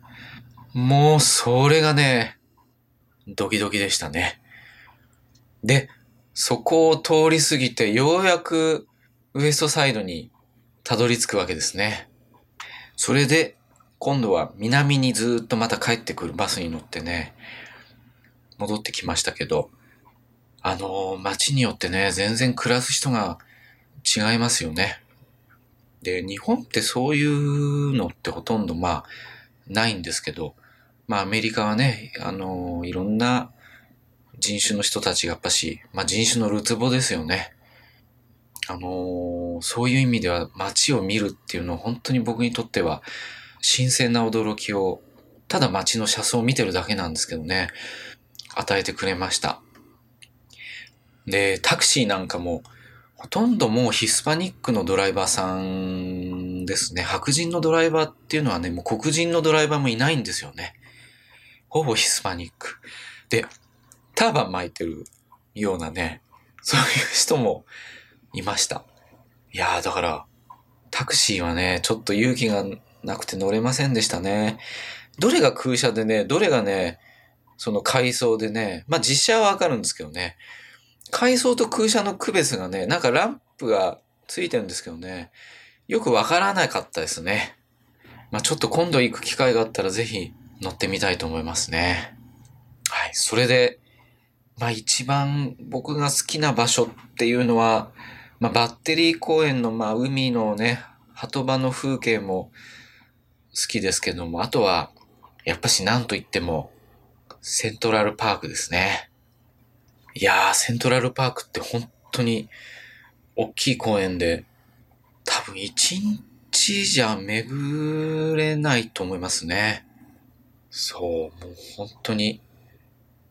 A: もう、それがね、ドキドキでしたね。で、そこを通り過ぎて、ようやくウエストサイドにたどり着くわけですね。それで、今度は南にずっとまた帰ってくるバスに乗ってね、戻ってきましたけど、あの、街によってね、全然暮らす人が違いますよね。で、日本ってそういうのってほとんどまあ、ないんですけど、まあアメリカはね、あの、いろんな人種の人たちがやっぱし、まあ人種のるつぼですよね。あのそういう意味では街を見るっていうのは本当に僕にとっては新鮮な驚きを、ただ街の車窓を見てるだけなんですけどね、与えてくれました。で、タクシーなんかも、ほとんどもうヒスパニックのドライバーさんですね。白人のドライバーっていうのはね、もう黒人のドライバーもいないんですよね。ほぼヒスパニック。で、ターバン巻いてるようなね、そういう人もいました。いやーだから、タクシーはね、ちょっと勇気がなくて乗れませんでしたね。どれが空車でね、どれがね、その階層でね、まあ実車はわかるんですけどね、階層と空車の区別がね、なんかランプがついてるんですけどね、よくわからなかったですね。まあ、ちょっと今度行く機会があったらぜひ乗ってみたいと思いますね。はい。それで、まあ一番僕が好きな場所っていうのは、まあバッテリー公園のまあ海のね、鳩場の風景も好、きですけども、あとは、やっぱし何と言っても、セントラルパークですね。いやー、セントラルパークって本当に大きい公園で、多分一日じゃ巡れないと思いますね。そう、もう本当に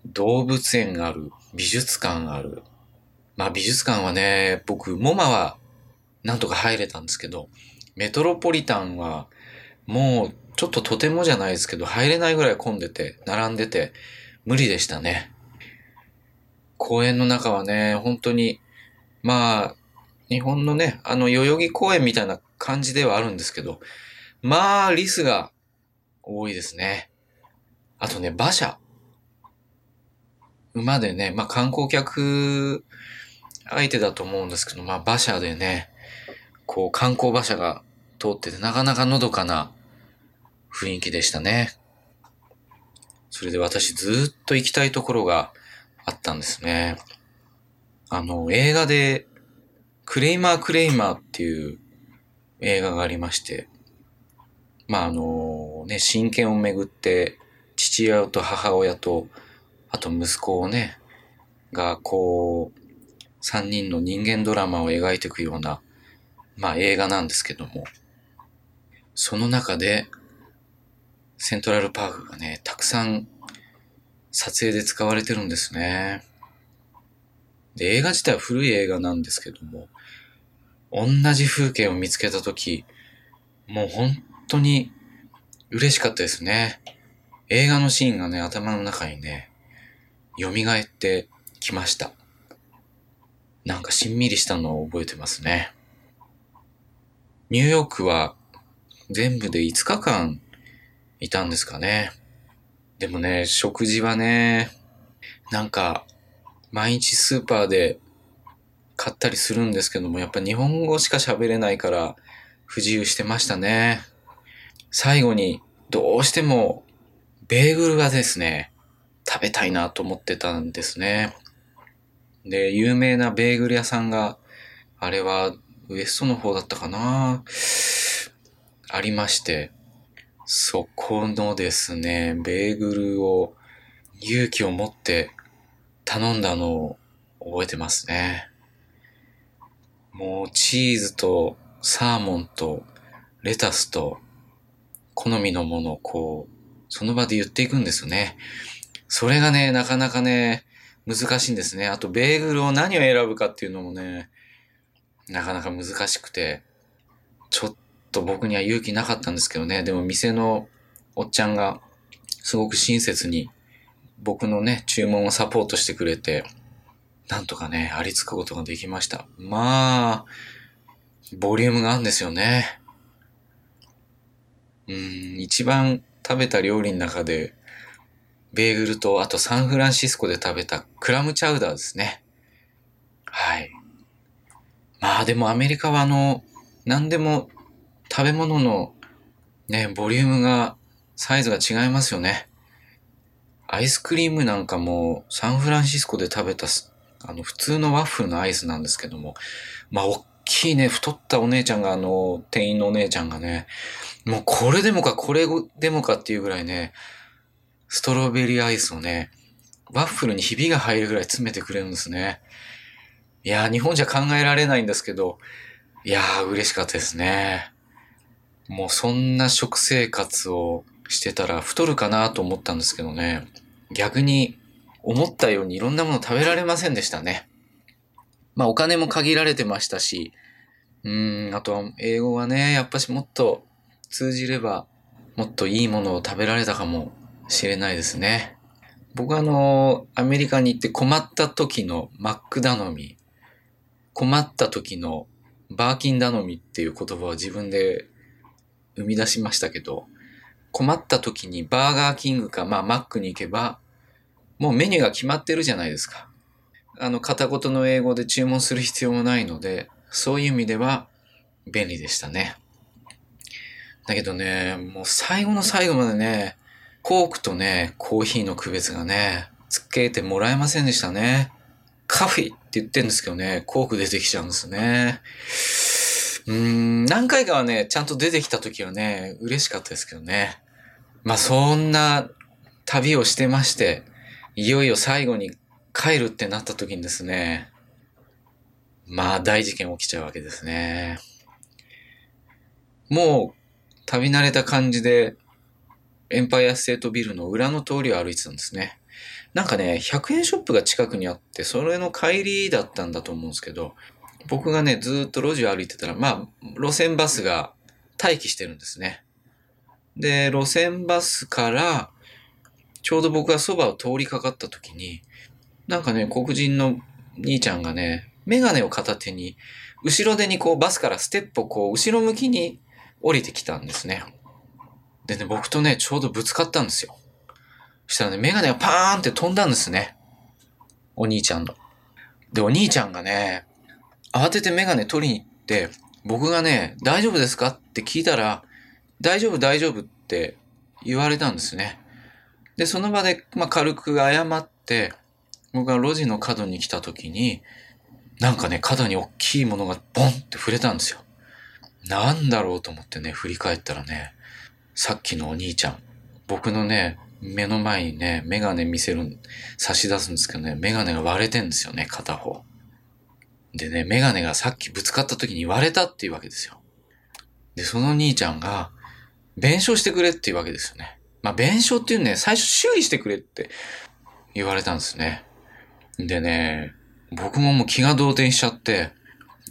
A: 動物園がある、美術館がある。まあ美術館はね、僕、モマはなんとか入れたんですけど、メトロポリタンはもうちょっととてもじゃないですけど、入れないぐらい混んでて、並んでて、無理でしたね。公園の中はね、本当に、まあ、日本のね、あの代々木公園みたいな感じではあるんですけど、まあ、リスが多いですね。あとね、馬車。馬でね、まあ観光客相手だと思うんですけど、まあ馬車でね、こう観光馬車が通っててなかなかのどかな雰囲気でしたね。それで私ずっと行きたいところがあったんですね。あの、映画で、クレイマークレイマーっていう映画がありまして、まあ、あの、ね、親権をめぐって、父親と母親と、あと息子をね、が、こう、三人の人間ドラマを描いていくような、まあ映画なんですけども、その中で、セントラルパークがね、たくさん撮影で使われてるんですね。で、映画自体は古い映画なんですけども、同じ風景を見つけたとき、もう本当に嬉しかったですね。映画のシーンがね、頭の中にね、蘇ってきました。なんかしんみりしたのを覚えてますね。ニューヨークは全部で5日間いたんですかね。でもね、食事はね、なんか、毎日スーパーで買ったりするんですけども、やっぱ日本語しか喋れないから不自由してましたね。最後にどうしてもベーグルがですね、食べたいなと思ってたんですね。で、有名なベーグル屋さんが、あれはウエストの方だったかなありまして、そこのですね、ベーグルを勇気を持って頼んだのを覚えてますね。もうチーズとサーモンとレタスと好みのものをこう、その場で言っていくんですよね。それがね、なかなかね、難しいんですね。あと、ベーグルを何を選ぶかっていうのもね、なかなか難しくて、ちょっと僕には勇気なかったんですけどね。でも店のおっちゃんがすごく親切に僕のね、注文をサポートしてくれて、なんとかね、ありつくことができました。まあ、ボリュームがあるんですよね。うん、一番食べた料理の中で、ベーグルと、あとサンフランシスコで食べたクラムチャウダーですね。はい。まあでもアメリカはあの、何でも食べ物のね、ボリュームが、サイズが違いますよね。アイスクリームなんかもサンフランシスコで食べた、あの、普通のワッフルのアイスなんですけども、まあ、大きいね、太ったお姉ちゃんが、あの、店員のお姉ちゃんがね、もうこれでもか、これでもかっていうぐらいね、ストロベリーアイスをね、ワッフルにひびが入るぐらい詰めてくれるんですね。いやー、日本じゃ考えられないんですけど、いやー、嬉しかったですね。もうそんな食生活をしてたら太るかなと思ったんですけどね。逆に思ったようにいろんなもの食べられませんでしたね。まあお金も限られてましたし、うーん、あとは英語はね、やっぱしもっと通じればもっといいものを食べられたかもしれないですね。僕はあの、アメリカに行って困った時のマック頼み、困った時のバーキン頼みっていう言葉を自分で生み出しましたけど、困った時にバーガーキングか、まあマックに行けば、もうメニューが決まってるじゃないですか。あの、片言の英語で注文する必要もないので、そういう意味では便利でしたね。だけどね、もう最後の最後までね、コークとね、コーヒーの区別がね、つけてもらえませんでしたね。カフェって言ってるんですけどね、コーク出てきちゃうんですね。うん、何回かはね、ちゃんと出てきた時はね、嬉しかったですけどね。まあそんな旅をしてまして、いよいよ最後に帰るってなった時にですね、まあ大事件起きちゃうわけですね。もう旅慣れた感じで、エンパイアステートビルの裏の通りを歩いてたんですね。なんかね、100円ショップが近くにあって、それの帰りだったんだと思うんですけど、僕がね、ずっと路地を歩いてたら、まあ、路線バスが待機してるんですね。で、路線バスから、ちょうど僕がそばを通りかかった時に、なんかね、黒人の兄ちゃんがね、メガネを片手に、後ろ手にこうバスからステップをこう後ろ向きに降りてきたんですね。でね、僕とね、ちょうどぶつかったんですよ。そしたらね、メガネがパーンって飛んだんですね。お兄ちゃんの。で、お兄ちゃんがね、慌ててメガネ取りに行って、僕がね、大丈夫ですかって聞いたら、大丈夫大丈夫って言われたんですね。で、その場で、まあ、軽く謝って、僕が路地の角に来た時に、なんかね、角に大きいものがボンって触れたんですよ。なんだろうと思ってね、振り返ったらね、さっきのお兄ちゃん、僕のね、目の前にね、メガネ見せる、差し出すんですけどね、メガネが割れてんですよね、片方。でね、メガネがさっきぶつかった時に割れたっていうわけですよ。で、その兄ちゃんが、弁償してくれっていうわけですよね。まあ、弁償っていうね、最初修理してくれって言われたんですね。でね、僕ももう気が動転しちゃって、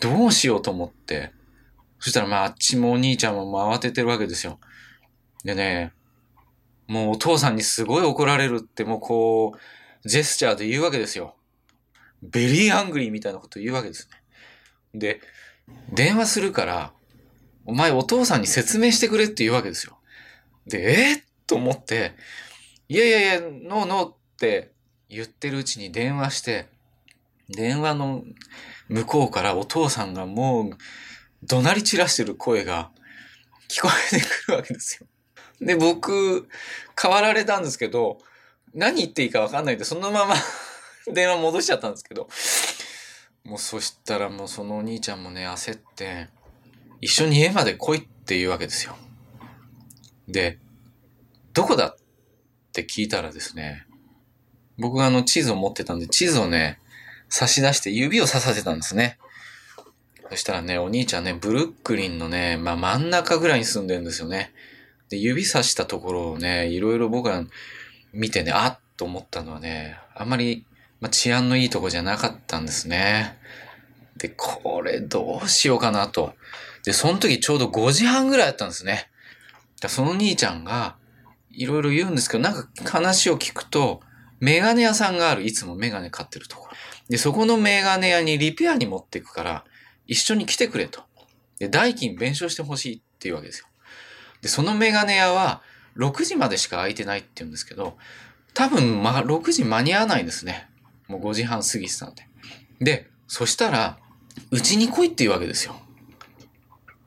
A: どうしようと思って、そしたらまああっちもお兄ちゃんももう慌ててるわけですよ。でね、もうお父さんにすごい怒られるってもうこう、ジェスチャーで言うわけですよ。 very angry みたいなこと言うわけですね。で、電話するから、お前お父さんに説明してくれって言うわけですよ。で、えー、と思って、いやいやいや、 no no って言ってるうちに電話して、電話の向こうからお父さんがもう怒鳴り散らしてる声が聞こえてくるわけですよ。で、僕、変わられたんですけど、何言っていいかわかんないんで、そのまま電話戻しちゃったんですけど、もうそしたらもうそのお兄ちゃんもね、焦って、一緒に家まで来いって言うわけですよ。で、どこだって聞いたらですね、僕があの地図を持ってたんで、地図をね、差し出して指をささせたんですね。そしたらね、お兄ちゃんね、ブルックリンのね、まあ真ん中ぐらいに住んでるんですよね。で、指さしたところをね、いろいろ僕が見てね、あっと思ったのはね、あんまり、まあ、治安のいいとこじゃなかったんですね。で、これどうしようかなと。で、その時ちょうど5時半ぐらいだったんですね。だその兄ちゃんが、いろいろ言うんですけど、なんか話を聞くと、メガネ屋さんがある、いつもメガネ買ってるところ。で、そこのメガネ屋にリペアに持っていくから、一緒に来てくれと。で、代金弁償してほしいっていうわけですよ。で、そのメガネ屋は、6時までしか空いてないって言うんですけど、多分、ま、6時間に合わないんですね。もう5時半過ぎてたんで。で、そしたら、うちに来いっていうわけですよ。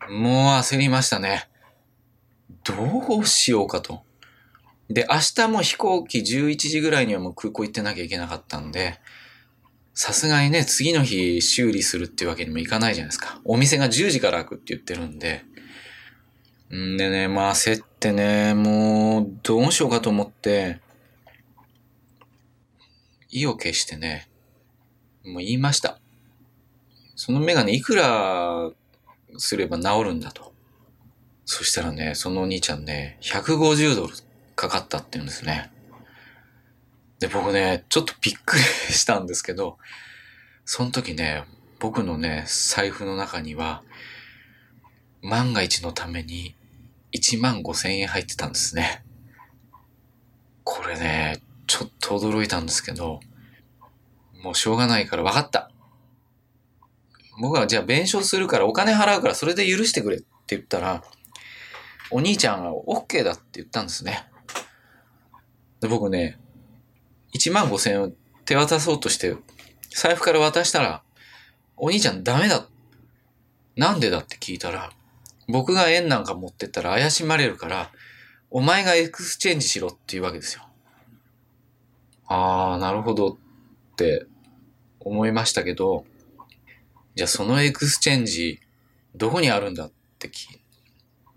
A: もう焦りましたね。どうしようかと。で、明日も飛行機11時ぐらいにはもう空港行ってなきゃいけなかったんで、さすがにね、次の日修理するっていうわけにもいかないじゃないですか。お店が10時から開くって言ってるんで。んでね、まあ焦ってね、もうどうしようかと思って、意を決してね、もう言いました。そのメガネいくらすれば治るんだと。そしたらね、そのお兄ちゃんね、150ドルかかったって言うんですね。で、僕ね、ちょっとびっくりしたんですけど、その時ね、僕のね、財布の中には、万が一のために1万5千円入ってたんですね。これね、ちょっと驚いたんですけど、もうしょうがないから分かった。僕はじゃあ弁償するからお金払うからそれで許してくれって言ったら、お兄ちゃんが OK だって言ったんですね。で僕ね、1万5千円を手渡そうとして、財布から渡したら、お兄ちゃんダメだ。なんでだって聞いたら、僕が円なんか持ってったら怪しまれるから、お前が exchange しろって言うわけですよ。あー、なるほどって思いましたけど、じゃあその exchange どこにあるんだって聞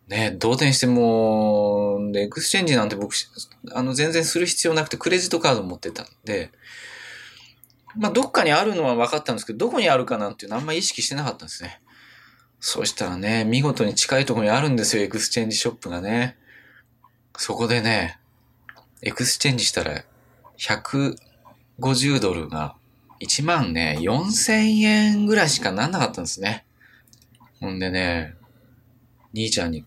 A: ね、動転してもう、で、 exchange なんて僕、あの、全然する必要なくて、クレジットカード持ってたんで、まあ、どっかにあるのは分かったんですけど、どこにあるかなんていうのあんま意識してなかったんですね。そうしたらね、見事に近いところにあるんですよ、 exchange shop がね。そこでね、 exchange したら、150ドルが1万ね、4000円ぐらいしかなんなかったんですね。ほんでね、兄ちゃんに、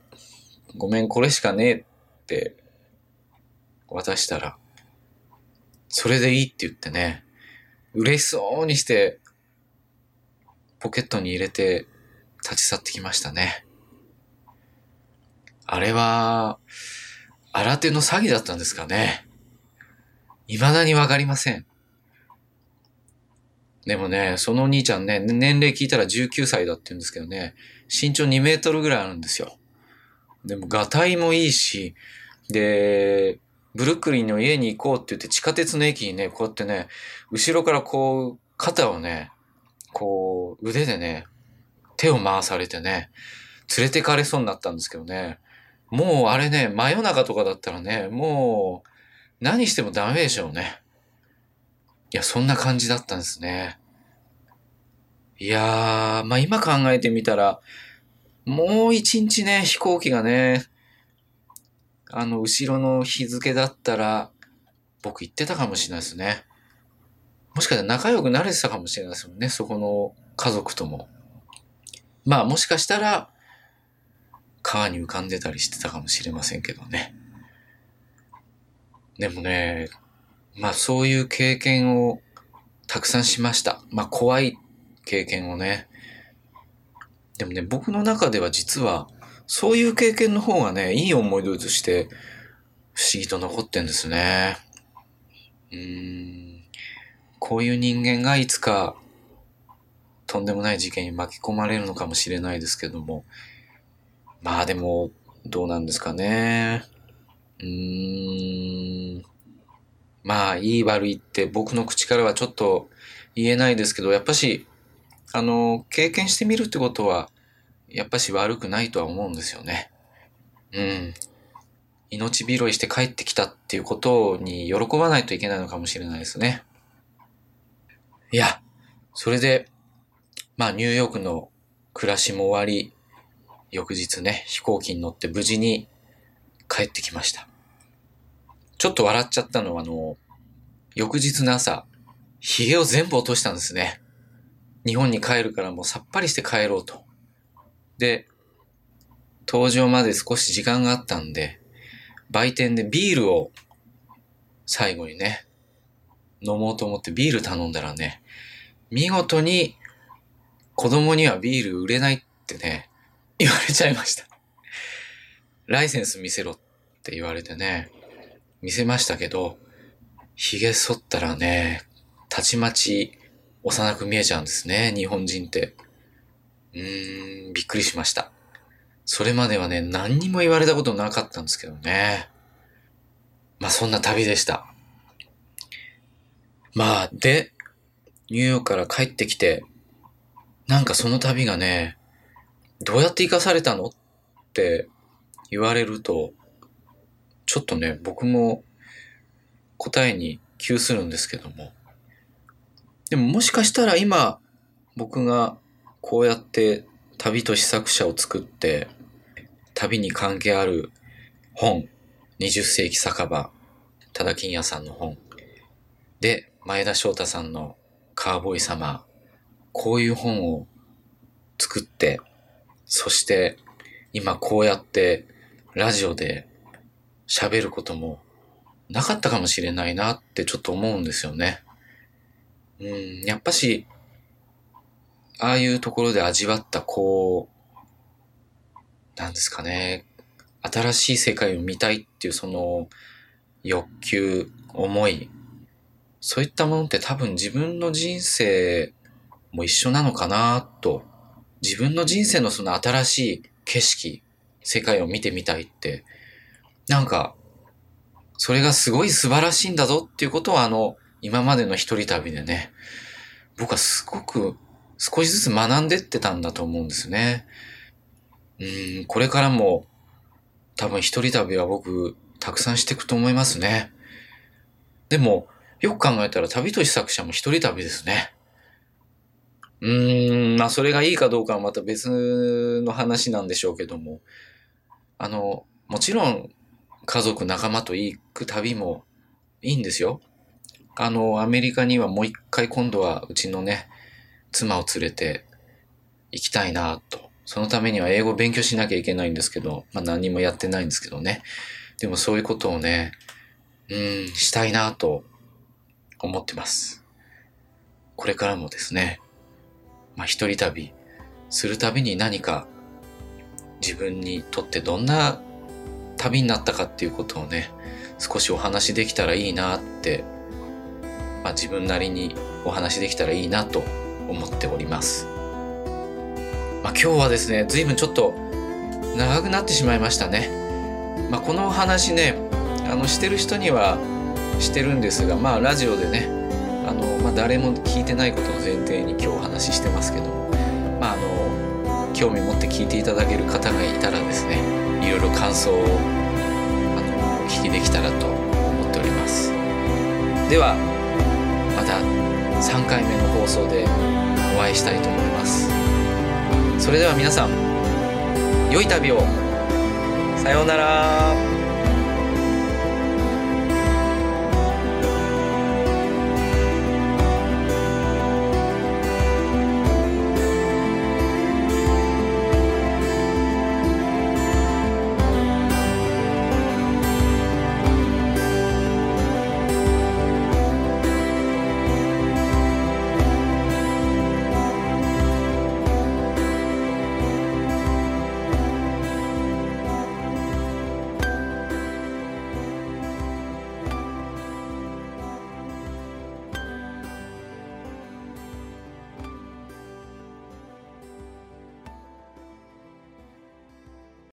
A: ごめん、これしかねえって渡したら、それでいいって言ってね、嬉しそうにして、ポケットに入れて立ち去ってきましたね。あれは、新手の詐欺だったんですかね。未だにわかりません。でもね、そのお兄ちゃんね、年齢聞いたら19歳だって言うんですけどね、身長2メートルぐらいあるんですよ。でも、ガタイもいいし、で、ブルックリンの家に行こうって言って地下鉄の駅にね、こうやってね、後ろからこう、肩をね、こう、腕でね、手を回されてね、連れてかれそうになったんですけどね、もうあれね、真夜中とかだったらね、もう、何してもダメでしょうね。いや、そんな感じだったんですね。いやー、まあ今考えてみたら、もう一日ね、飛行機がね、あの、後ろの日付だったら、僕行ってたかもしれないですね。もしかしたら仲良くなれてたかもしれないですもんね、そこの家族とも。まあもしかしたら、川に浮かんでたりしてたかもしれませんけどね。でもね、まあそういう経験をたくさんしました。まあ怖い経験をね。でもね、僕の中では実は、そういう経験の方がね、いい思い出として不思議と残ってんですね。うーん。こういう人間がいつかとんでもない事件に巻き込まれるのかもしれないですけども。まあでも、どうなんですかね。うん。まあ、いい悪いって僕の口からはちょっと言えないですけど、やっぱし、あの、経験してみるってことは、やっぱし悪くないとは思うんですよね。うん。命拾いして帰ってきたっていうことに喜ばないといけないのかもしれないですね。いや、それで、まあニューヨークの暮らしも終わり、翌日ね、飛行機に乗って無事に帰ってきました。ちょっと笑っちゃったのは、あの、翌日の朝、髭を全部落としたんですね。日本に帰るからもうさっぱりして帰ろうと。で、登場まで少し時間があったんで、売店でビールを最後にね、飲もうと思ってビール頼んだらね、見事に子供にはビール売れないってね、言われちゃいました。ライセンス見せろって言われてね、見せましたけど、髭剃ったらね、たちまち幼く見えちゃうんですね、日本人って。うーん、びっくりしました。それまではね、何にも言われたことなかったんですけどね。まあそんな旅でした。まあ、で、ニューヨークから帰ってきて、なんかその旅がね、どうやって生かされたのって言われると、ちょっとね、僕も答えに窮するんですけども。でももしかしたら今、僕がこうやって旅と試作者を作って、旅に関係ある本、20世紀酒場、多田金也さんの本、で、前田翔太さんのカーボーイ様、こういう本を作って、そして今こうやってラジオで喋ることもなかったかもしれないなってちょっと思うんですよね。うん、やっぱし、ああいうところで味わったこう、なんですかね、新しい世界を見たいっていうその欲求、思い、そういったものって多分自分の人生も一緒なのかなと、自分の人生のその新しい景色、世界を見てみたいって、なんか、それがすごい素晴らしいんだぞっていうことはあの、今までの一人旅でね、僕はすごく少しずつ学んでってたんだと思うんですね。うん、これからも多分一人旅は僕たくさんしていくと思いますね。でも、よく考えたら旅とし作者も一人旅ですね。うーん、まあそれがいいかどうかはまた別の話なんでしょうけども、あの、もちろん家族仲間と行く旅もいいんですよ。あの、アメリカにはもう一回今度はうちのね、妻を連れて行きたいなと。そのためには英語勉強しなきゃいけないんですけど、まあ何もやってないんですけどね。でもそういうことをね、うん、したいなと思ってます。これからもですね、まあ一人旅するたびに何か自分にとってどんな旅になったかっていうことをね、少しお話できたらいいなって、まあ自分なりにお話できたらいいなと思っております。まあ今日はですね、随分ちょっと長くなってしまいましたね。まあこのお話ね、あのしてる人にはしてるんですが、まあラジオでね、あの、まあ誰も聞いてないことを前提に今日お話ししてますけども、まああの、興味持って聞いていただける方がいたらですね、いろいろ感想を、あの、お聞きできたらと思っております。では、また3回目の放送でお会いしたいと思います。それでは皆さん、良い旅を。さようなら。